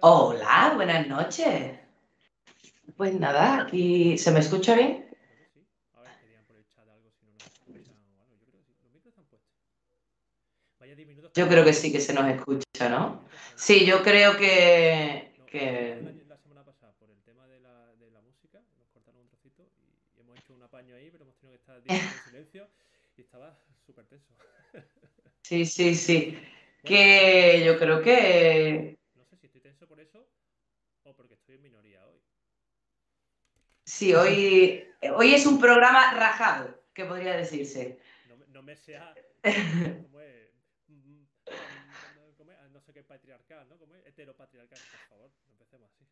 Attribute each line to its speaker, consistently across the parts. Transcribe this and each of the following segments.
Speaker 1: Hola, buenas noches. Pues nada, aquí se me escucha bien. Yo creo que sí que se nos escucha, ¿no? Sí, yo creo que, que...
Speaker 2: La semana pasada, por el tema de
Speaker 1: sí,
Speaker 2: hoy,
Speaker 1: hoy es un programa rajado, que podría decirse.
Speaker 2: No, me- no me sea. ¿Cómo es? ¿Cómo es? No sé qué patriarcal, ¿no? ¿Cómo es? Heteropatriarcal, por favor, no empecemos así.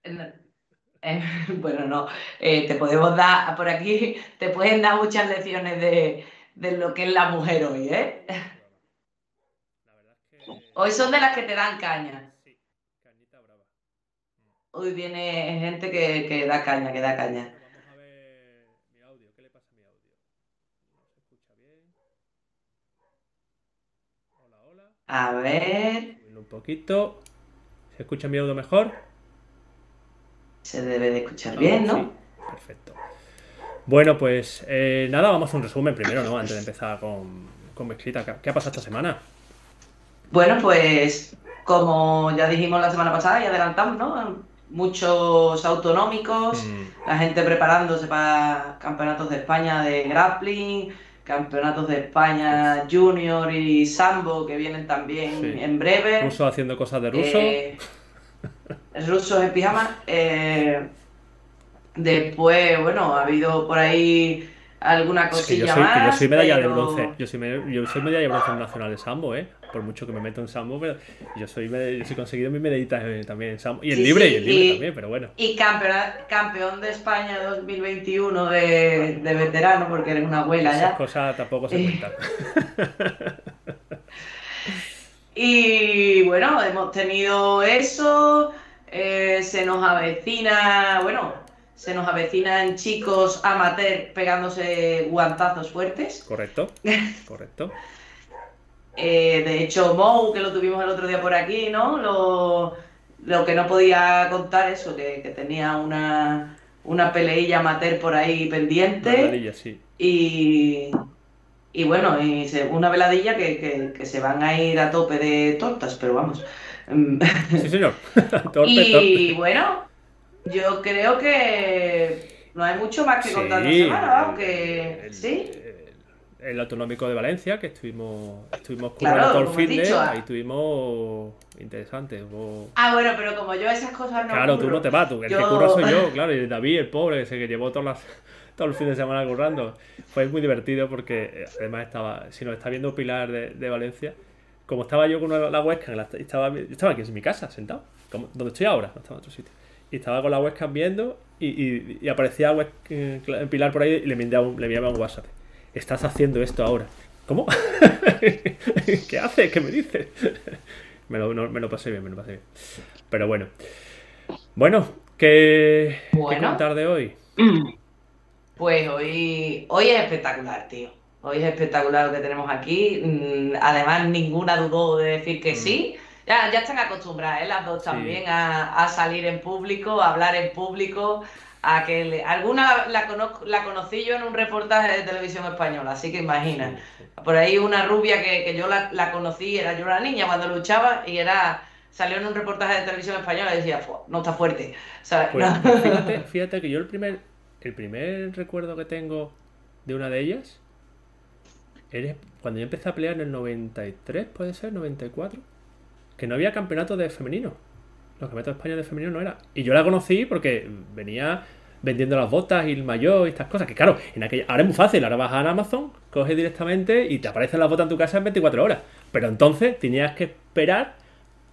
Speaker 1: Eh, bueno, no, eh, te podemos dar, por aquí te pueden dar muchas lecciones de, de lo que es la mujer hoy, ¿eh?
Speaker 2: La verdad es que.
Speaker 1: Hoy son de las que te dan caña.
Speaker 2: Sí, cañita brava.
Speaker 1: Hoy viene gente que, que da caña, que da caña.
Speaker 2: Vamos a ver mi audio. ¿Qué le pasa a mi audio? ¿No se escucha bien? Hola, hola.
Speaker 1: A ver,
Speaker 2: un poquito. ¿Se escucha mi audio mejor?
Speaker 1: se debe de escuchar bien, ¿no?
Speaker 2: Sí, perfecto. Bueno, pues eh, nada, vamos a un resumen primero, ¿no? Antes de empezar con, con. ¿Qué, qué ha pasado esta semana?
Speaker 1: Bueno, pues como ya dijimos la semana pasada y adelantamos, ¿no? Muchos autonómicos,
Speaker 2: Mm,
Speaker 1: la gente preparándose para campeonatos de España de grappling, campeonatos de España junior y sambo que vienen también
Speaker 2: Sí.
Speaker 1: en breve.
Speaker 2: Ruso haciendo cosas de ruso.
Speaker 1: Eh, rusos en pijama. eh, después, bueno, ha habido por ahí alguna
Speaker 2: Es que yo
Speaker 1: cosilla
Speaker 2: soy, que yo
Speaker 1: más.
Speaker 2: soy medalla de bronce. Yo soy, me- yo soy medalla de bronce nacional de sambo, ¿eh? Por mucho que me meto en sambo, pero yo soy, yo soy conseguido mi medallita eh, también en sambo. Y en
Speaker 1: Sí,
Speaker 2: libre,
Speaker 1: sí,
Speaker 2: y en libre
Speaker 1: y-
Speaker 2: también, pero bueno.
Speaker 1: Y campeona- campeón de España 2021 de, de veterano, porque eres una abuela
Speaker 2: Esas
Speaker 1: ya.
Speaker 2: cosas tampoco se
Speaker 1: Eh,
Speaker 2: cuentan.
Speaker 1: Y bueno, hemos tenido eso. eh, se nos avecina, bueno, se nos avecinan chicos amateur pegándose guantazos fuertes.
Speaker 2: Correcto, correcto.
Speaker 1: Eh, de hecho, Mou, que lo tuvimos el otro día por aquí, ¿no? Lo, lo que no podía contar eso, que, que tenía una, una peleilla amateur por ahí pendiente.
Speaker 2: Sí.
Speaker 1: Y, y bueno, y se- una veladilla que, que- que se van a ir a tope de tortas, pero vamos.
Speaker 2: Sí, señor. torpe,
Speaker 1: Y
Speaker 2: torpe.
Speaker 1: bueno, yo creo que no hay mucho más que contar esta semana, vamos,
Speaker 2: el-
Speaker 1: que
Speaker 2: el-
Speaker 1: sí.
Speaker 2: El, autonómico de Valencia, que estuvimos, estuvimos
Speaker 1: Claro,
Speaker 2: currando todo el fin de,
Speaker 1: dicho, ah.
Speaker 2: ahí tuvimos interesante. hubo-
Speaker 1: Ah, bueno, pero como yo esas cosas no
Speaker 2: Claro, tú no te vas, tú, el que
Speaker 1: yo-
Speaker 2: curra soy yo, claro, y David, el pobre, que se que llevó todas las, todo el fin de semana currando. Fue muy divertido porque eh, además estaba, si nos está viendo Pilar de, de Valencia, como estaba yo con la, la webcam, la- estaba, yo estaba aquí en mi casa, sentado, como, donde estoy ahora, no estaba en otro sitio. Y estaba con la webcam viendo y, y, y aparecía web, eh, Pilar por ahí y le enviaba un, le enviaba un WhatsApp. Estás haciendo esto ahora. ¿Cómo? ¿Qué haces? ¿Qué me dices? me, lo, no- me lo pasé bien, me lo pasé bien. Pero bueno. Bueno, ¿qué, qué
Speaker 1: Bueno.
Speaker 2: contar de hoy?
Speaker 1: Pues hoy, hoy es espectacular, tío. Hoy es espectacular lo que tenemos aquí. Mm, Además, ninguna dudó de decir que
Speaker 2: Mm.
Speaker 1: sí. Ya, ya están acostumbradas, ¿eh? Las dos
Speaker 2: Sí.
Speaker 1: también a, a salir en público, a hablar en público, a que le- alguna la, conozco, la conocí yo en un reportaje de televisión española, así que imagina. Por ahí una rubia que, que yo la, la conocí, era yo era niña cuando luchaba y era salió en un reportaje de televisión española y decía, "Fua, no está fuerte. ¿sabes?
Speaker 2: Pues,
Speaker 1: No.
Speaker 2: pues fíjate, fíjate que yo el primer, el primer recuerdo que tengo de una de ellas es cuando yo empecé a pelear en el 93, puede ser, 94, que no había campeonato de femenino. Los campeonatos de España de femenino no era. Y yo la conocí porque venía vendiendo las botas y el maillot y estas cosas. Que claro, en aquella, ahora es muy fácil, ahora vas a Amazon, coges directamente y te aparecen las botas en tu casa en 24 horas. Pero entonces tenías que esperar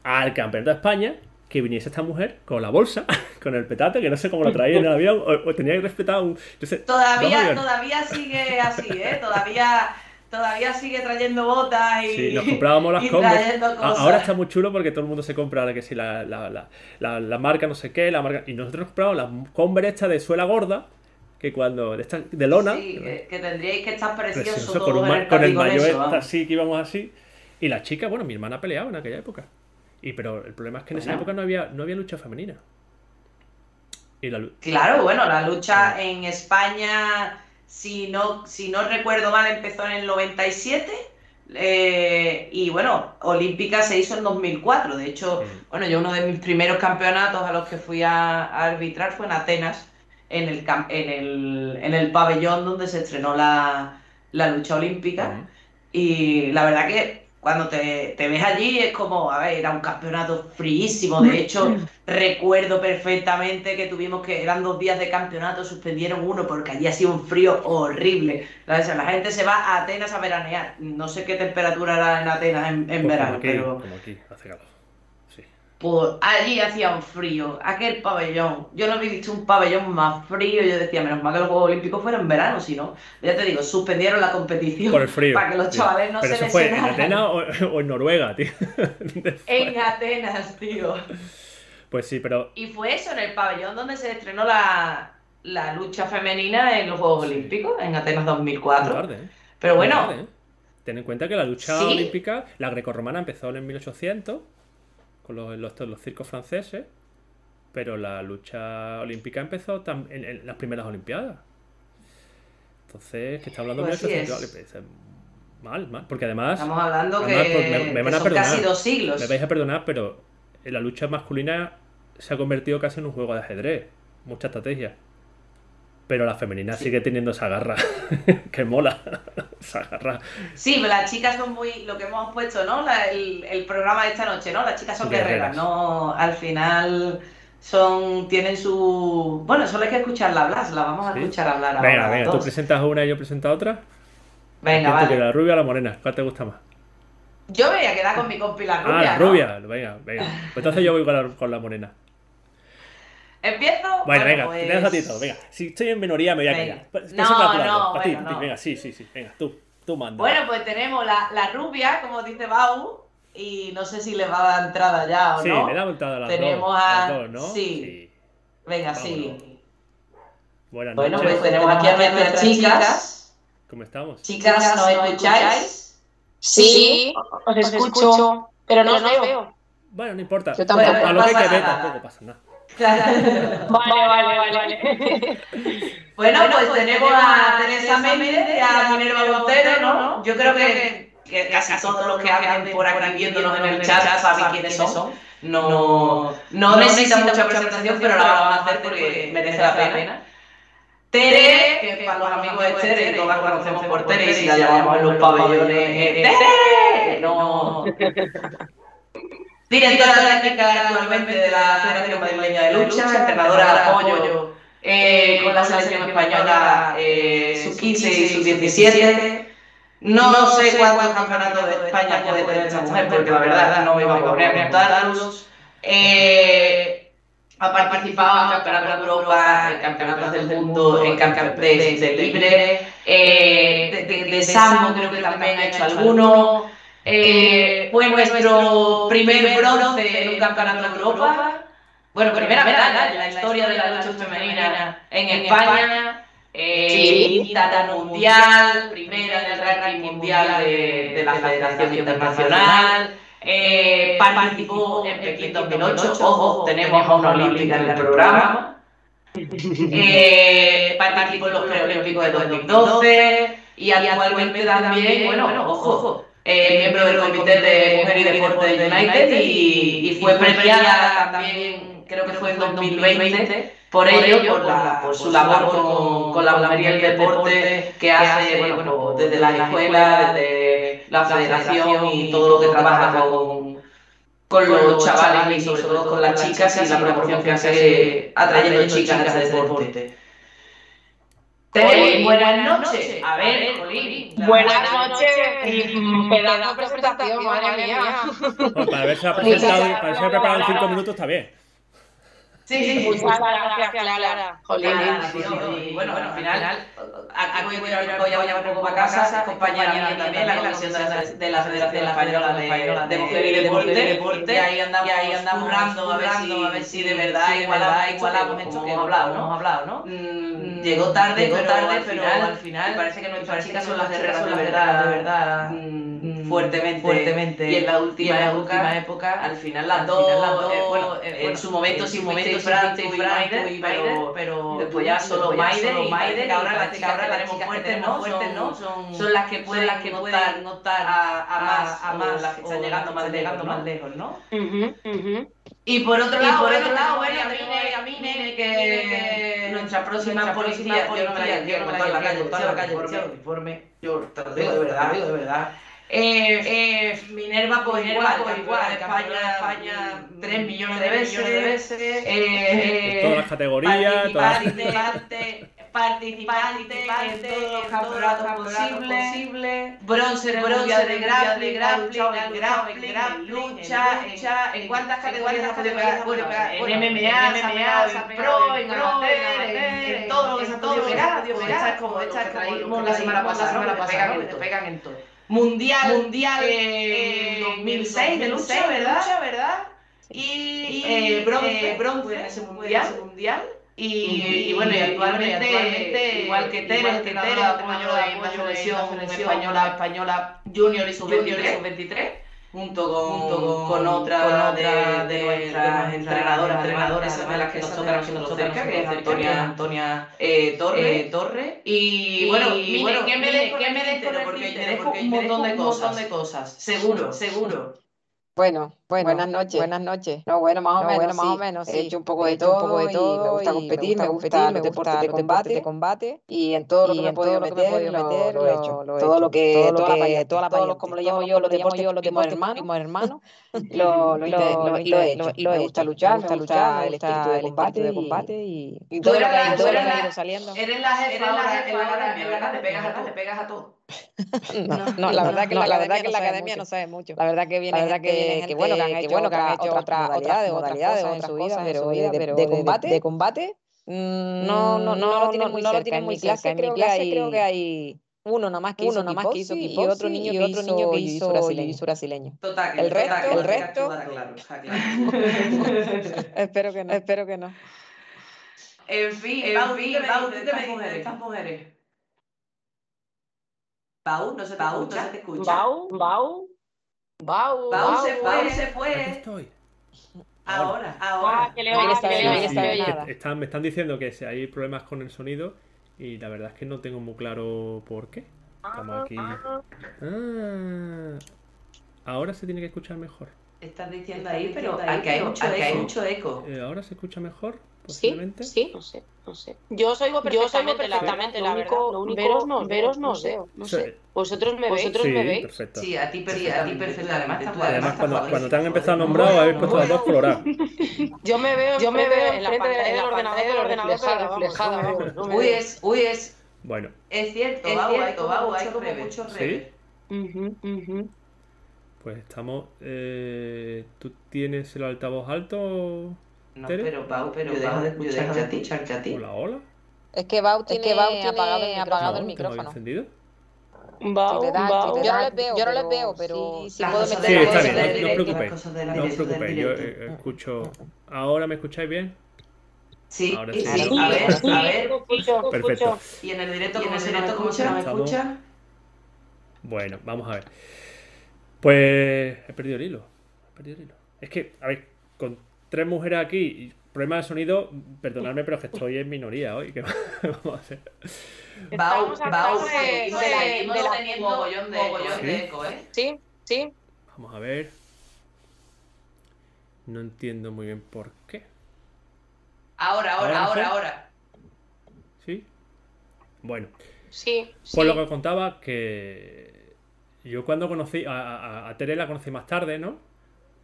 Speaker 2: al campeonato de España que viniese esta mujer con la bolsa, con el petate, que no sé cómo lo traía en el avión, o, tenía que respetar un...
Speaker 1: todavía, todavía sigue así, ¿eh? Todavía todavía sigue trayendo botas y.
Speaker 2: Sí, nos comprábamos las Converse. Ahora está muy chulo porque todo el mundo se compra que sí, la, la, la, la, marca no sé qué, la marca. Y nosotros compramos las Converse esta de suela gorda. Que cuando. de, esta, de lona.
Speaker 1: Sí, que, tendríais que estar preciosos con, un, con
Speaker 2: el mayo así, que íbamos así. Y la chica, bueno, mi hermana peleaba en aquella época. Y pero el problema es que en esa época no había, no había lucha femenina.
Speaker 1: Y la... Claro, bueno, la lucha en España si no, si no recuerdo mal, empezó en el 97. Eh, y bueno, Olímpica se hizo en 2004. De hecho, bueno, yo uno de mis primeros campeonatos a los que fui a, arbitrar fue en Atenas, en el, en el, en el pabellón donde se estrenó la, lucha olímpica. Y la verdad que cuando te, ves allí es como, a ver, era un campeonato fríísimo. De hecho, recuerdo perfectamente que tuvimos que, eran dos días de campeonato, suspendieron uno porque allí hacía un frío horrible. La, gente se va a Atenas a veranear. No sé qué temperatura era en Atenas en, pues verano, pero...
Speaker 2: Como aquí, hace calor.
Speaker 1: Pues allí hacía un frío, aquel pabellón. Yo no había visto un pabellón más frío. Yo decía, menos mal que los Juegos Olímpicos fueron en verano, si no, ya te digo, suspendieron la competición.
Speaker 2: Por el frío.
Speaker 1: Para que los chavales no
Speaker 2: Pero
Speaker 1: se
Speaker 2: eso fue en Atenas o, en Noruega, tío.
Speaker 1: en Atenas, tío.
Speaker 2: Pues sí, pero.
Speaker 1: Y fue eso, en el pabellón donde se estrenó la, lucha femenina en los Juegos Olímpicos, en Atenas 2004. Tarde, ¿eh? Pero bueno. ¿eh?
Speaker 2: Ten en cuenta que la lucha olímpica, la grecorromana empezó en 1800 con los, los, circos franceses, pero la lucha olímpica empezó en, las primeras Olimpiadas. Entonces, que está hablando
Speaker 1: pues
Speaker 2: de mal, mal, porque además...
Speaker 1: Estamos hablando que, me, van a perdonar, casi dos siglos.
Speaker 2: Me vais a perdonar, pero la lucha masculina se ha convertido casi en un juego de ajedrez, mucha estrategia. Pero la femenina sigue teniendo esa garra, que mola, esa garra.
Speaker 1: Sí, las chicas son muy, lo que hemos puesto, ¿no? el, programa de esta noche, ¿no? Las chicas son guerreras, ¿no? Al final son, tienen su... Bueno, solo hay que escucharla hablar, la vamos a escuchar hablar
Speaker 2: ahora. Venga, venga, tú presentas una y yo presento otra.
Speaker 1: Venga, vale.
Speaker 2: ¿La rubia o la morena? ¿Cuál te gusta más?
Speaker 1: Yo me voy a quedar con mi compi la rubia.
Speaker 2: Ah, la rubia, venga, venga. Pues entonces yo voy con la morena.
Speaker 1: ¿Empiezo?
Speaker 2: Bueno, venga, pues... a ti todo, venga. Si estoy en minoría me voy a callar.
Speaker 1: No, no, bueno,
Speaker 2: Venga, sí, sí, sí, venga, tú, tú manda.
Speaker 1: Bueno, pues tenemos la, la rubia, como dice Bau, y no sé si le va a dar entrada ya o
Speaker 2: sí,
Speaker 1: no.
Speaker 2: Sí, le da entrada a las
Speaker 1: tenemos
Speaker 2: dos,
Speaker 1: a...
Speaker 2: dos, ¿no?
Speaker 1: Sí. Venga, sí.
Speaker 2: Buenas
Speaker 1: bueno, pues tenemos aquí a nuestras chicas.
Speaker 2: ¿Cómo estamos?
Speaker 1: Chicas, ¿nos escucháis?
Speaker 3: Sí, os escucho, pero no os veo.
Speaker 2: Bueno, no importa.
Speaker 3: Yo tampoco.
Speaker 2: a lo que hay que ver tampoco pasa nada.
Speaker 3: Vale, vale, vale.
Speaker 1: Bueno, pues tenemos a Teresa Méndez y a Minerva Montero, ¿no? Yo creo que, casi todos los que hablan por aquí viéndonos en el chat saben quiénes son. No, no, necesita mucha presentación, pero la vamos a hacer porque merece la pena. Tere, que para los amigos de Tere, todos la conocemos por Tere y si la llamamos en los pabellones, ¡Tere! No. Directora técnica actualmente de la Federación Madrileña de Lucha, entrenadora de apoyo eh, con la selección española eh, sub-15 y sub-17. No, sé cuántos campeonatos de España puede tener esta mujer, porque la verdad no me iba a poner a preguntarlos. Eh, ha participado en campeonatos de Europa, en campeonatos del mundo, en campeonatos de, libre, eh, de, de, Sambo creo que también ha hecho alguno. Eh, fue nuestro primer bronce en un campeonato de Europa. Bueno, primera medalla en la historia de la lucha femenina en España. Eh, quinta mundial, primera en el ranking mundial de, la Federación Internacional. Eh, participó en Pekín 2008. Ojo, tenemos a una olímpica en el programa. Eh, participó en los preolímpicos de 2012 y actualmente también, bueno, ojo, eh, miembro del comité de Mujer y Deporte de United y, fue premiada también, creo que fue en 2020, por ello, por, la, por su labor con, con la mujer y el deporte que hace bueno, desde la escuela, desde la federación y todo lo que trabaja con, con los chavales y sobre todo con las chicas y la promoción que hace atrayendo chicas a este deporte. Tere, buenas noches. A ver, Jolín.
Speaker 3: Buenas noches y pedazo de presentación, madre mía.
Speaker 2: Bueno, para haberse presentado, para haberse preparado en 5 minutos está bien.
Speaker 1: Sí, sí, sí.
Speaker 3: Muchas gracias, Clara.
Speaker 1: Jolín, y bueno, bueno, al final, aquí voy, voy, a- voy a voy a un poco para casa, compañera mía también, la comisión de la, de la Federación Española de, de Mujer y Deporte, y ahí andamos, y ahí andamos currando a ver si, de verdad igualamos, igualamos esto que hemos hablado, ¿no? Hemos hablado, ¿no? Mm, Llegó tarde, llegó tarde, pero al final parece que nuestras chicas son las guerreras de verdad, de verdad, mm, fuertemente, fuertemente. Y en la última época, época, al final las dos, eh, bueno, en su momento, sin momento, Fran y pero, pero después ya solo Maide, y ahora las chicas ahora las tenemos fuertes, ¿no? Fuertes, ¿no? Son, son las que pueden, las que notar, notar a, a más, a más, las que están llegando más llegando más lejos, ¿no? Y por otro lado, por otro lado, bueno, a mí, a mí, que, nuestra próxima policía, yo no me la quiero contar la calle, contar la calle, el uniforme, yo te lo digo de verdad, de verdad. Eh, eh, Minerva, pues igual, pues igual, España, España, 3 millones de veces, de veces, eh,
Speaker 2: En todas las categorías, todas-
Speaker 1: participante, participante, en todos los campeonatos posibles, bronce, bronce de grappling, grappling, grappling, lucha, lucha, en cuántas categorías puede pegar, puede pegar, en MMA, en pro, en amateur, en todo lo que se ha podido pegar, esta es como la semana pasada, te pegan en todo. Mundial, mundial, eh, 2006 de lucha, ¿verdad? ¿verdad? Y, eh, bronce, bronce en ese mundial, mundial. Y, y bueno, y actualmente, igual que Tere, que Tere, de selección española, española junior y sub-23, junto con, junto con, con otra, de, de nuestras entrenadoras, entrenadoras de las que nos tocan haciendo cerca, que es Antonia, Antonia eh, Torre, Torre. Y, bueno, mire, ¿qué me dejo, ¿qué me dejo? Porque un montón de cosas, seguro, seguro.
Speaker 4: Bueno,
Speaker 5: Bueno,
Speaker 4: buenas noches.
Speaker 5: Buenas noches.
Speaker 4: No, bueno, más o
Speaker 5: No,
Speaker 4: menos.
Speaker 5: bueno, más
Speaker 4: sí.
Speaker 5: o menos,
Speaker 4: He
Speaker 5: sí.
Speaker 4: hecho un poco
Speaker 5: He
Speaker 4: de
Speaker 5: hecho
Speaker 4: todo,
Speaker 5: un poco de todo
Speaker 4: y me gusta competir, me gusta,
Speaker 5: competir,
Speaker 4: los deportes de combate,
Speaker 5: de combate
Speaker 4: y en todo lo que me he podido
Speaker 5: todo lo que me he
Speaker 4: meter, lo,
Speaker 5: meter,
Speaker 4: lo he
Speaker 5: lo-
Speaker 4: hecho.
Speaker 5: lo he
Speaker 4: todo
Speaker 5: hecho.
Speaker 4: lo que,
Speaker 5: Todo lo
Speaker 4: toda la
Speaker 5: que- toda la
Speaker 4: todos los, como le
Speaker 5: todo
Speaker 4: llamo
Speaker 5: lo
Speaker 4: yo, los
Speaker 5: que llamo
Speaker 4: deportes
Speaker 5: yo, los deportes primos hermanos,
Speaker 4: lo, lo,
Speaker 5: lo,
Speaker 4: he-
Speaker 5: lo,
Speaker 4: lo he hecho.
Speaker 5: lo, lo
Speaker 4: me
Speaker 5: he
Speaker 4: gusta
Speaker 5: hecho.
Speaker 4: luchar,
Speaker 5: me gusta
Speaker 4: me
Speaker 5: luchar,
Speaker 4: gusta
Speaker 5: me
Speaker 4: el
Speaker 5: gusta
Speaker 4: espíritu de
Speaker 5: el
Speaker 4: combate,
Speaker 5: de
Speaker 4: y- todo lo
Speaker 1: eres
Speaker 4: que lo que ha
Speaker 1: la-
Speaker 4: ido saliendo.
Speaker 1: Eres la jefa ahora academia, pegas te pegas a todo.
Speaker 5: No, no, la verdad que
Speaker 4: No,
Speaker 5: la
Speaker 4: la
Speaker 5: verdad que la academia no sabe mucho.
Speaker 4: La verdad que viene
Speaker 5: La verdad que viene
Speaker 4: que bueno que han
Speaker 5: gente
Speaker 4: hecho
Speaker 5: que bueno que han hecho
Speaker 4: otras
Speaker 5: otras
Speaker 4: modalidades,
Speaker 5: modalidades,
Speaker 4: otras
Speaker 5: otras
Speaker 4: cosas en su vida, pero de
Speaker 5: de-
Speaker 4: combate,
Speaker 5: de combate
Speaker 4: mm, no, no, no, lo tienen muy
Speaker 5: no lo tienen
Speaker 4: En
Speaker 5: muy
Speaker 4: mi clase creo que
Speaker 5: clase
Speaker 4: hay
Speaker 5: creo que hay
Speaker 4: uno nomás que
Speaker 5: uno
Speaker 4: hizo
Speaker 5: nomás que hizo
Speaker 4: y otro niño
Speaker 5: y
Speaker 4: que
Speaker 5: otro niño que
Speaker 4: hizo
Speaker 5: hizo
Speaker 4: brasileño.
Speaker 1: Total,
Speaker 4: El resto- el resto-
Speaker 1: claro, está claro.
Speaker 5: Espero que no. Espero que no.
Speaker 1: En fin,
Speaker 4: En
Speaker 1: Pau,
Speaker 4: fin,
Speaker 1: ¿tú qué me
Speaker 4: Pau,
Speaker 1: dices
Speaker 4: ¿tú
Speaker 1: de
Speaker 4: qué me
Speaker 1: estas mujeres?
Speaker 4: estas
Speaker 1: mujeres? Pau, no se te
Speaker 4: Bau,
Speaker 1: escucha.
Speaker 4: no se te escucha.
Speaker 3: Bau, Bau, Bau,
Speaker 1: Bau se fue,
Speaker 2: Aquí-
Speaker 1: se
Speaker 2: Aquí
Speaker 1: fue.
Speaker 2: estoy.
Speaker 1: Ahora,
Speaker 3: Ah,
Speaker 1: ahora.
Speaker 4: quiere
Speaker 3: que le que
Speaker 2: están, me están diciendo que si hay problemas con el sonido y la verdad es que no tengo muy claro por qué. Estamos aquí. Ah, ahora se tiene que escuchar mejor.
Speaker 1: Estás diciendo ahí, pero aquí hay
Speaker 4: aquí mucho
Speaker 1: eco.
Speaker 2: Eh, ¿Ahora se escucha mejor?
Speaker 3: Sí,
Speaker 2: Posiblemente.
Speaker 3: sí, no sé, no sé. Yo os oigo perfectamente,
Speaker 5: perfectamente, la
Speaker 3: único,
Speaker 5: verdad.
Speaker 3: lo único,
Speaker 5: Veros no os
Speaker 3: veros no
Speaker 5: no
Speaker 3: os
Speaker 5: sé.
Speaker 3: veo, no
Speaker 2: Sí.
Speaker 3: sé. ¿Vosotros me veis?
Speaker 2: Sí,
Speaker 3: me veis?
Speaker 2: perfecto.
Speaker 1: Sí, a ti perfectamente. a ti perfectamente. Además, está
Speaker 2: Además,
Speaker 1: además,
Speaker 2: cuando, cuando te han empezado a nombrar, habéis puesto las dos coloradas.
Speaker 3: Yo me veo,
Speaker 5: Yo me veo
Speaker 3: de- en la pantalla
Speaker 5: del
Speaker 3: ordenador, del ordenador,
Speaker 5: reflejada,
Speaker 1: Uy, es, uy, es.
Speaker 2: Bueno,
Speaker 1: Es cierto,
Speaker 4: Es cierto, hay
Speaker 1: mucho
Speaker 4: como
Speaker 1: rever.
Speaker 4: mucho
Speaker 2: ¿sí? Pues estamos. Eh, ¿Tú tienes el altavoz alto?
Speaker 1: No,
Speaker 2: Tere?
Speaker 1: pero Pau, pero
Speaker 4: Yo
Speaker 1: Pau,
Speaker 4: dejo de
Speaker 1: yo dejo de
Speaker 4: escucharte a ti.
Speaker 1: escucharte a ti.
Speaker 2: Hola, hola.
Speaker 5: Es que Bau tiene,
Speaker 4: que Bau tiene
Speaker 5: apagado el
Speaker 4: apagado
Speaker 5: micrófono.
Speaker 4: el
Speaker 2: No, tengo
Speaker 4: micrófono.
Speaker 2: encendido?
Speaker 3: Bau,
Speaker 4: Si
Speaker 3: Bau.
Speaker 4: si
Speaker 5: Yo no les veo,
Speaker 4: yo no les
Speaker 5: pero
Speaker 4: veo, pero
Speaker 5: sí-
Speaker 4: si puedo meter
Speaker 2: Sí, está
Speaker 1: directo,
Speaker 2: bien, no- no os preocupéis.
Speaker 1: las cosas del
Speaker 2: No os preocupéis, yo
Speaker 1: directo.
Speaker 2: eh, escucho. ¿Ahora me escucháis bien?
Speaker 1: Sí,
Speaker 2: Ahora
Speaker 1: sí,
Speaker 2: sí.
Speaker 1: a ver, a ver.
Speaker 2: Perfecto.
Speaker 3: escucho.
Speaker 1: Y en el directo,
Speaker 4: ¿Y en
Speaker 1: ¿cómo
Speaker 4: el
Speaker 1: se
Speaker 4: cómo se nos
Speaker 1: ¿Me escucha?
Speaker 2: Bueno, vamos a ver. Pues he perdido el hilo. He perdido el hilo. Es que, a ver, con tres mujeres aquí y problemas de sonido, perdonadme, pero es que estoy en minoría hoy. ¿Qué vamos a hacer?
Speaker 1: Bau, Bau,
Speaker 3: de-
Speaker 1: seguimos
Speaker 3: de- la-
Speaker 1: teniendo mogollón de mogollón
Speaker 2: ¿Sí?
Speaker 1: de eco, ¿eh?
Speaker 3: Sí, sí.
Speaker 2: Vamos a ver. No entiendo muy bien por qué.
Speaker 1: Ahora, ahora,
Speaker 2: ¿Ahora
Speaker 1: ahora.
Speaker 2: ¿Sí? Bueno,
Speaker 3: Sí, sí.
Speaker 2: pues lo que os contaba que yo cuando conocí a, a, a Tere la conocí más tarde, ¿no?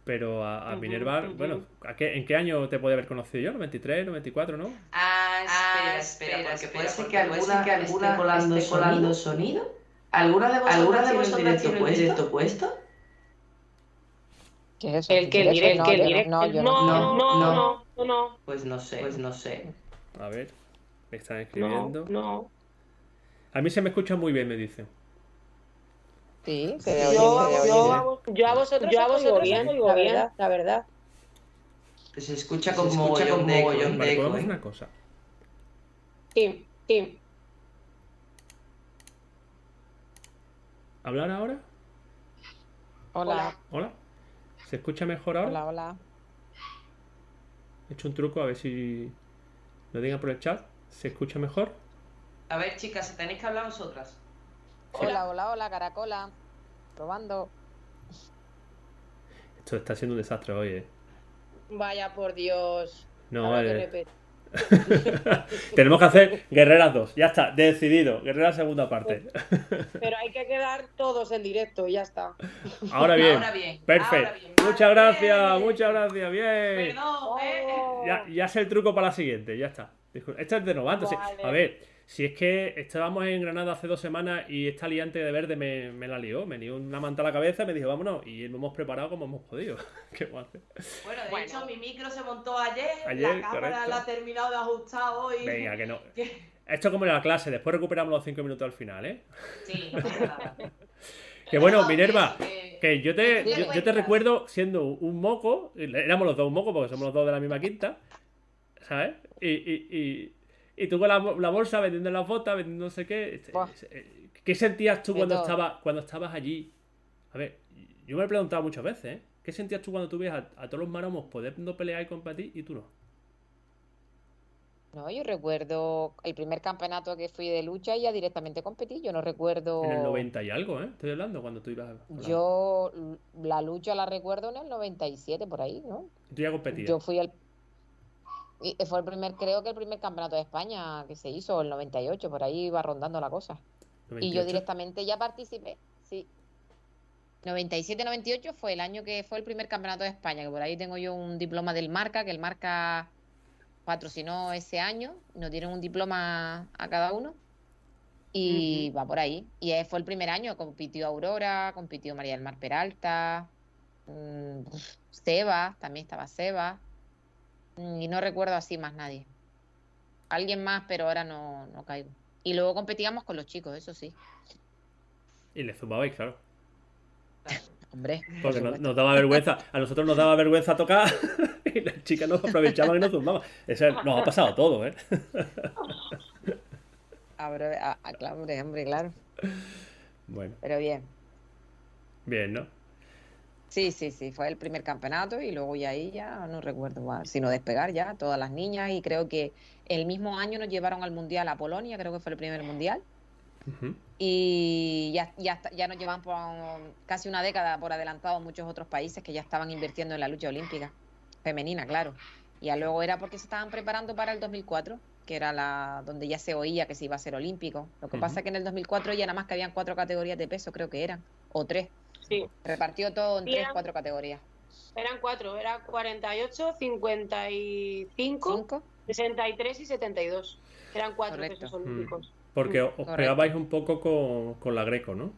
Speaker 2: Pero a, Minerva, bueno, ¿a qué, ¿en qué año te puede haber conocido yo? ¿93, 94, no?
Speaker 1: Ah,
Speaker 3: Ah,
Speaker 1: espera,
Speaker 3: espera,
Speaker 1: porque
Speaker 3: espera,
Speaker 1: puede ser que alguna,
Speaker 3: que alguna
Speaker 1: esté colando,
Speaker 3: esté
Speaker 1: colando sonido. ¿Alguna de vosotras,
Speaker 3: ¿Alguna de vosotras
Speaker 1: directo
Speaker 3: el
Speaker 1: puesto?
Speaker 3: directo puesto?
Speaker 5: ¿Qué es eso?
Speaker 4: El que el directo,
Speaker 5: no,
Speaker 4: el
Speaker 5: no,
Speaker 4: directo.
Speaker 5: no, yo
Speaker 4: no,
Speaker 5: no.
Speaker 4: no,
Speaker 1: no.
Speaker 4: no, no, no,
Speaker 1: Pues no sé, pues no sé.
Speaker 2: A ver, me están
Speaker 4: no,
Speaker 2: escribiendo.
Speaker 4: no.
Speaker 2: A mí se me escucha muy bien, me dicen.
Speaker 5: Sí, se
Speaker 4: Yo,
Speaker 5: se
Speaker 4: yo,
Speaker 5: oye.
Speaker 4: a vos- yo a vosotros, yo a vosotros bien,
Speaker 5: bien,
Speaker 4: la verdad, la verdad.
Speaker 1: Pues se escucha
Speaker 3: Se
Speaker 1: con
Speaker 3: escucha
Speaker 1: mogollón de eco,
Speaker 3: mogollón
Speaker 1: ¿eh?
Speaker 2: Una cosa.
Speaker 4: Sí, sí.
Speaker 2: ¿Hablar ahora?
Speaker 5: Hola,
Speaker 2: ¿Hola? ¿Se escucha mejor ahora?
Speaker 5: hola, hola.
Speaker 2: He hecho un truco, a ver si lo digan por el chat. ¿Se escucha mejor?
Speaker 1: A ver, chicas, si tenéis que hablar vosotras.
Speaker 5: Hola, hola, hola, caracola. Probando.
Speaker 2: Esto está siendo un desastre hoy, ¿eh?
Speaker 4: Vaya por Dios.
Speaker 2: No,
Speaker 4: que
Speaker 2: eh, tenemos que hacer Guerreras 2. Ya está, decidido. Guerrera segunda parte.
Speaker 4: Pero hay que quedar todos en directo, ya está.
Speaker 2: Ahora bien.
Speaker 1: Ahora bien,
Speaker 2: Perfecto.
Speaker 1: ahora bien.
Speaker 2: Muchas gracias,
Speaker 1: Bien.
Speaker 2: muchas gracias. Bien.
Speaker 1: Perdón, ¿eh?
Speaker 2: Ya, ya sé el truco para la siguiente, ya está. Esta es de novato. sí.
Speaker 4: Vale.
Speaker 2: A ver, si es que estábamos en Granada hace dos semanas y esta liante de verde me, me la lió, me dio una manta a la cabeza y me dijo, vámonos. Y lo hemos preparado como hemos podido. ¿Qué?
Speaker 1: Bueno, de
Speaker 4: Bueno.
Speaker 1: hecho, mi micro se montó ayer,
Speaker 2: Ayer,
Speaker 1: la cámara
Speaker 2: correcto.
Speaker 1: la he terminado de ajustar hoy.
Speaker 2: Venga, que no.
Speaker 1: Que-
Speaker 2: Esto es como en la clase, después recuperamos los cinco minutos al final, ¿eh?
Speaker 1: Sí.
Speaker 2: Que bueno,
Speaker 1: No,
Speaker 2: Minerva,
Speaker 1: que-
Speaker 2: que yo te, yo, yo te recuerdo siendo un moco, éramos los dos un moco porque somos los dos de la misma quinta, ¿sabes? Y, y, y, y tú con la, la bolsa vendiendo las botas, vendiendo no sé qué. este,
Speaker 5: Buah.
Speaker 2: eh, ¿Qué sentías tú
Speaker 5: De
Speaker 2: cuando,
Speaker 5: todo.
Speaker 2: estaba, cuando estabas allí? A ver, yo me he preguntado muchas veces, ¿eh? ¿Qué sentías tú cuando tú a, a todos los maromos poder pelear y competir y tú no?
Speaker 5: No, yo recuerdo el primer campeonato que fui de lucha y ya directamente competí. Yo no recuerdo.
Speaker 2: En el 90 y algo, ¿eh? Estoy hablando cuando tú ibas. la-
Speaker 5: Yo la lucha la recuerdo en el 97, por ahí, ¿no?
Speaker 2: Tú ya competías.
Speaker 5: Yo fui el. Y Fue el primer, creo que el primer campeonato de España que se hizo, el 98, por ahí iba rondando la cosa. Y
Speaker 2: 98.
Speaker 5: yo directamente ya participé, sí. 97-98 fue el año que fue el primer campeonato de España, que por ahí tengo yo un diploma del Marca, que el Marca patrocinó ese año, nos dieron un diploma a cada uno y va por ahí. Y eh, fue el primer año, compitió Aurora, compitió María del Mar Peralta, mm, Seba, también estaba Seba, y no recuerdo así más nadie. Alguien más, pero ahora no, no caigo. Y luego competíamos con los chicos, eso sí.
Speaker 2: Y le zumbabais, claro.
Speaker 5: Hombre, por
Speaker 2: Porque nos daba vergüenza. A nosotros nos daba vergüenza tocar y las chicas nos aprovechaban y nos zumbaban. Eso nos ha pasado todo, ¿eh?
Speaker 5: Ah, claro, hombre, hombre, claro.
Speaker 2: Bueno,
Speaker 5: Pero bien.
Speaker 2: bien, ¿no?
Speaker 5: Sí, sí, sí, fue el primer campeonato y luego ya ahí ya no recuerdo sino despegar ya todas las niñas y creo que el mismo año nos llevaron al mundial a Polonia, creo que fue el primer mundial y ya, ya, ya nos llevan por casi una década por adelantado muchos otros países que ya estaban invirtiendo en la lucha olímpica femenina, claro. Y ya luego era porque se estaban preparando para el 2004, que era la donde ya se oía que se iba a ser olímpico. Lo que pasa es que en el 2004 ya nada más que habían cuatro categorías de peso, creo que eran, o tres.
Speaker 4: Sí,
Speaker 5: Repartió todo en tres,
Speaker 4: eran-
Speaker 5: cuatro categorías.
Speaker 4: eran cuatro, era 48, 55,
Speaker 5: ¿Cinco?
Speaker 4: 63 y 72. Eran cuatro
Speaker 5: Correcto.
Speaker 4: pesos olímpicos.
Speaker 2: Porque os
Speaker 5: Correcto.
Speaker 2: pegabais un poco con, con la Greco, ¿no?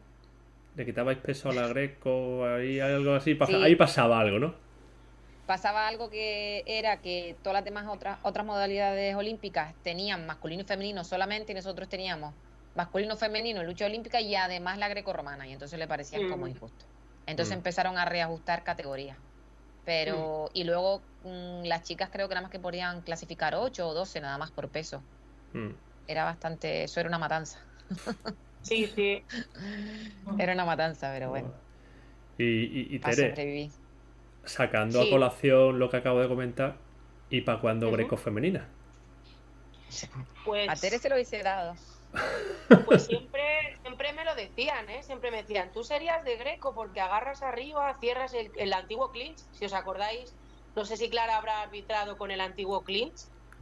Speaker 2: Le quitabais peso a la Greco, ahí algo así.
Speaker 5: Sí.
Speaker 2: Ahí pasaba algo, ¿no?
Speaker 5: Pasaba algo que era que todas las demás otras, otras modalidades olímpicas tenían masculino y femenino solamente y nosotros teníamos masculino, femenino, lucha olímpica y además la grecorromana y entonces le parecían como
Speaker 4: Mm.
Speaker 5: injusto. Entonces
Speaker 2: Mm.
Speaker 5: empezaron a reajustar categorías. Pero, y luego mm, las chicas creo que nada más que podían clasificar 8 o 12 nada más por peso.
Speaker 2: Mm.
Speaker 5: Era bastante, eso era una matanza.
Speaker 4: Sí, sí.
Speaker 5: Era una matanza, pero bueno,
Speaker 2: Y, y, Tere, sacando a colación lo que acabo de comentar, ¿y para cuándo
Speaker 4: Ujú.
Speaker 2: Greco femenina?
Speaker 4: Pues,
Speaker 5: A Tere se lo hubiese dado.
Speaker 4: Pues siempre, siempre me lo decían, ¿eh? Siempre me decían, tú serías de Greco porque agarras arriba, cierras el, el antiguo clinch, si os acordáis. No sé si Clara habrá arbitrado con el antiguo clinch.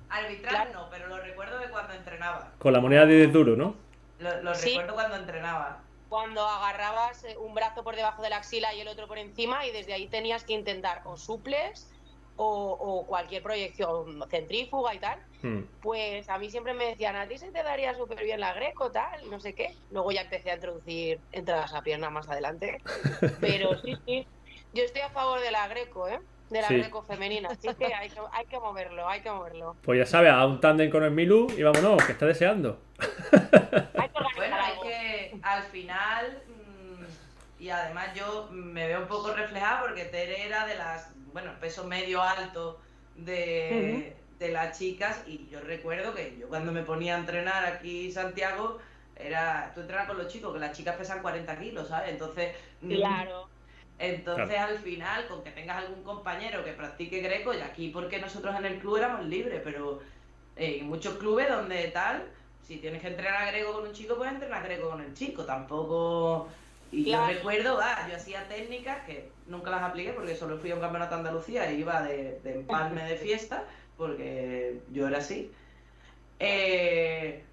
Speaker 1: Arbitrar
Speaker 4: Claro.
Speaker 1: no, pero lo recuerdo de cuando entrenaba.
Speaker 2: Con la moneda de 10 duro, ¿no?
Speaker 1: Lo, lo
Speaker 4: Sí.
Speaker 1: recuerdo cuando entrenaba.
Speaker 4: cuando agarrabas eh, un brazo por debajo de la axila y el otro por encima y desde ahí tenías que intentar o suples o, cualquier proyección centrífuga y tal, hmm. pues a mí siempre me decían, a ti se te daría súper bien la greco, tal, no sé qué. Luego ya empecé a introducir entradas a pierna más adelante. Pero sí, sí, yo estoy a favor de la greco, ¿eh? De la greco femenina, así que hay, que hay que moverlo, hay que moverlo.
Speaker 2: Pues ya sabes, a un tándem con el Milu y vámonos, que está deseando.
Speaker 1: Hay que bueno, hay que al final y además yo me veo un poco reflejada porque Tere era de las bueno, peso medio alto de, las chicas y yo recuerdo que yo cuando me ponía a entrenar aquí Santiago era, tú entrenas con los chicos, que las chicas pesan 40 kilos, ¿sabes? Entonces...
Speaker 4: Mm, claro.
Speaker 1: Entonces al final, con que tengas algún compañero que practique greco, y aquí porque nosotros en el club éramos libres, pero en muchos clubes donde tal, si tienes que entrenar greco con un chico, puedes entrenar greco con el chico, tampoco y yo recuerdo, ah, yo hacía técnicas que nunca las apliqué porque solo fui a un campeonato de Andalucía y iba de, empalme de fiesta, porque yo era así. Eh,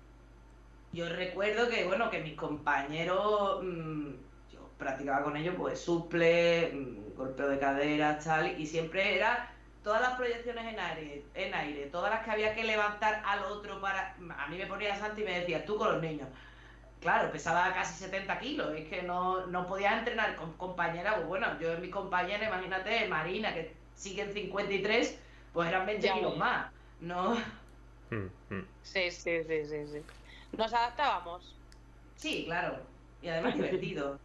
Speaker 1: yo recuerdo que, bueno, que mis compañeros, mm, yo practicaba con ellos, pues suple, mm, golpeo de cadera, tal, y siempre era todas las proyecciones en aire, en aire, todas las que había que levantar al otro para... A mí me ponía Santi y me decía, tú con los niños claro, pesaba casi 70 kilos, es que no, no podía entrenar con compañeras, pues bueno, yo en mi compañera, imagínate, Marina, que sigue en 53, pues eran 20 kilos más, ¿no?
Speaker 4: Mm, mm. Sí, sí, sí, sí, sí. Nos adaptábamos.
Speaker 1: Sí, claro, y además divertido.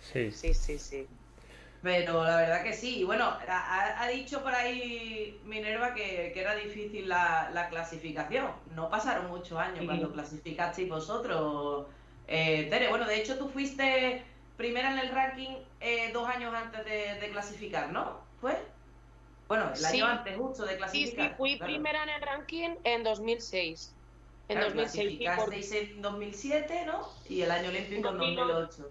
Speaker 2: Sí.
Speaker 4: Sí, sí, sí.
Speaker 1: Pero la verdad que sí. Y bueno, ha, dicho por ahí Minerva que, era difícil la, clasificación. No pasaron muchos años cuando clasificasteis vosotros, eh, Tere. Bueno, de hecho tú fuiste primera en el ranking eh, dos años antes de, clasificar, ¿no? ¿Fue? Bueno, el año antes justo de clasificar.
Speaker 4: Sí, sí, fui primera en el ranking en 2006.
Speaker 1: En 2006. Clasificasteis en 2007, ¿no? Y el año olímpico en 2008.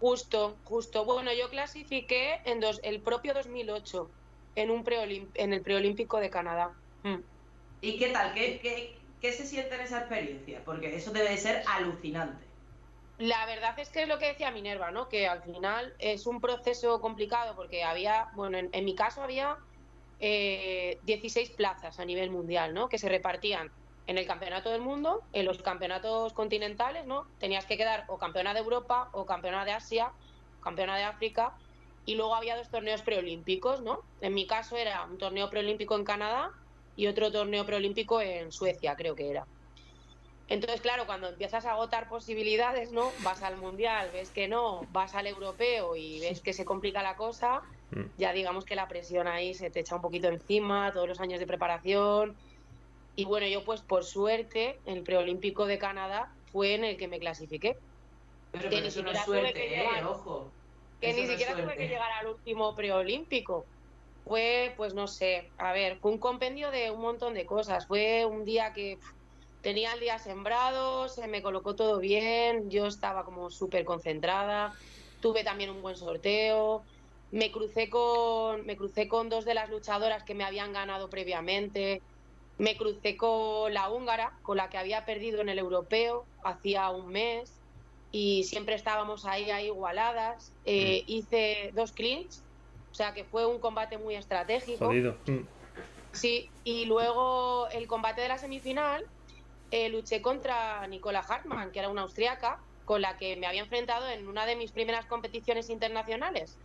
Speaker 4: Justo, justo. Bueno, yo clasifiqué en dos, el propio 2008 en, un en el preolímpico de Canadá.
Speaker 1: Mm. ¿Y qué tal? ¿Qué, ¿Qué, se siente en esa experiencia? Porque eso debe ser alucinante.
Speaker 4: La verdad es que es lo que decía Minerva, ¿no? Que al final es un proceso complicado porque había, bueno, en, mi caso había eh, 16 plazas a nivel mundial, ¿no? Que se repartían en el campeonato del mundo, en los campeonatos continentales, ¿no? Tenías que quedar o campeona de Europa o campeona de Asia, campeona de África, y luego había dos torneos preolímpicos, ¿no? En mi caso era un torneo preolímpico en Canadá y otro torneo preolímpico en Suecia, creo que era. Entonces, claro, cuando empiezas a agotar posibilidades, ¿no? Vas al mundial, ves que no, vas al europeo y ves que se complica la cosa, mm. ya digamos que la presión ahí se te echa un poquito encima, todos los años de preparación, y bueno, yo pues por suerte, el preolímpico de Canadá fue en el que me clasifiqué.
Speaker 1: Pero, que ni siquiera no suerte, eh, llegar, ojo.
Speaker 4: Que ni siquiera tuve que llegar al último preolímpico. Fue, pues no sé, a ver, fue un compendio de un montón de cosas. Fue un día que tenía el día sembrado, se me colocó todo bien, yo estaba como súper concentrada, tuve también un buen sorteo, me crucé con, me crucé con dos de las luchadoras que me habían ganado previamente, me crucé con la húngara, con la que había perdido en el europeo hacía un mes y siempre estábamos ahí, ahí igualadas. Eh, mm. Hice dos clinch, o sea que fue un combate muy estratégico. Mm. Sí, y luego el combate de la semifinal eh, luché contra Nicola Hartmann, que era una austriaca, con la que me había enfrentado en una de mis primeras competiciones internacionales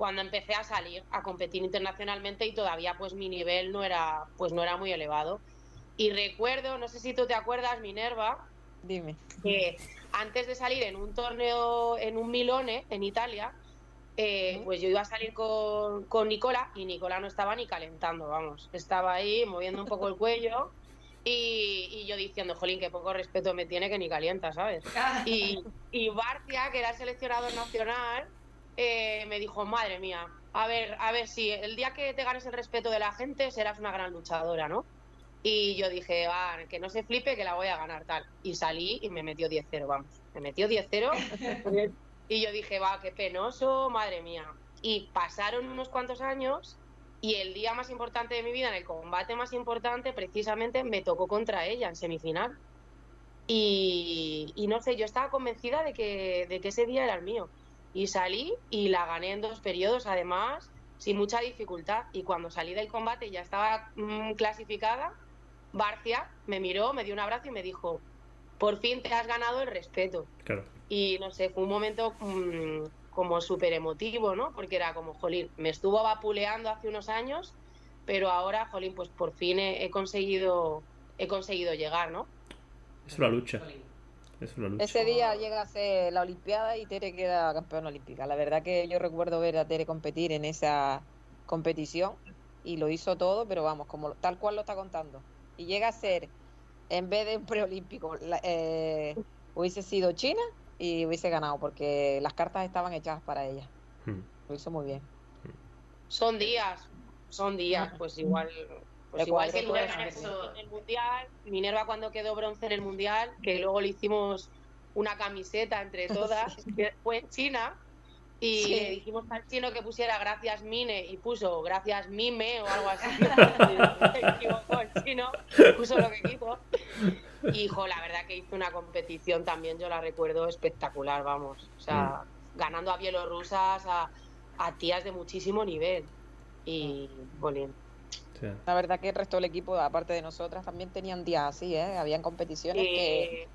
Speaker 4: cuando empecé a salir a competir internacionalmente y todavía pues mi nivel no era pues no era muy elevado. Y recuerdo no sé si tú te acuerdas Minerva
Speaker 5: dime.
Speaker 4: que antes de salir en un torneo en un Milone en Italia eh, pues yo iba a salir con, con Nicola y Nicola no estaba ni calentando vamos. Estaba ahí moviendo un poco el cuello y, y, yo diciendo, jolín, qué poco respeto me tiene que ni calienta, ¿sabes? Y, y Barcia, que era el seleccionador nacional, eh, me dijo, madre mía, a ver, a ver si el día que te ganes el respeto de la gente serás una gran luchadora, ¿no? Y yo dije, ah, que no se flipe, que la voy a ganar tal. Y salí y me metió 10-0, vamos. Me metió 10-0. y yo dije, va, qué penoso, madre mía. Y pasaron unos cuantos años y el día más importante de mi vida, en el combate más importante, precisamente me tocó contra ella en semifinal. Y, y no sé, yo estaba convencida de que, de que ese día era el mío. Y salí y la gané en dos periodos, además, sin mucha dificultad. Y cuando salí del combate y ya estaba mm, clasificada, Barcia me miró, me dio un abrazo y me dijo, por fin te has ganado el respeto.
Speaker 2: Claro.
Speaker 4: Y no sé, fue un momento mm, como súper emotivo, ¿no? Porque era como, jolín, me estuvo vapuleando hace unos años, pero ahora, jolín, pues por fin he, he conseguido he conseguido llegar, ¿no?
Speaker 2: Es una lucha. Es una lucha.
Speaker 5: Ese día llega a ser la Olimpiada y Tere queda campeona olímpica. La verdad que yo recuerdo ver a Tere competir en esa competición y lo hizo todo, pero vamos, como tal cual lo está contando. Y llega a ser, en vez de un preolímpico, eh, hubiese sido China y hubiese ganado, porque las cartas estaban echadas para ella.
Speaker 2: Hmm.
Speaker 5: Lo hizo muy bien.
Speaker 4: Son días, son días, pues igual, pues igual que en el mundial, Minerva cuando quedó bronce en el mundial, que luego le hicimos una camiseta entre todas, que fue en China. Y
Speaker 5: Sí.
Speaker 4: le dijimos al chino que pusiera gracias Mine y puso gracias Mime o algo así. Se equivocó el chino, puso lo que quiso. Y jo, la verdad que hizo una competición también, yo la recuerdo espectacular, vamos. O sea, ganando a bielorrusas, a, a tías de muchísimo nivel. Y, bolín.
Speaker 2: Sí.
Speaker 5: La verdad que el resto del equipo, aparte de nosotras, también tenían días así, ¿eh? Habían competiciones que,
Speaker 4: Eh,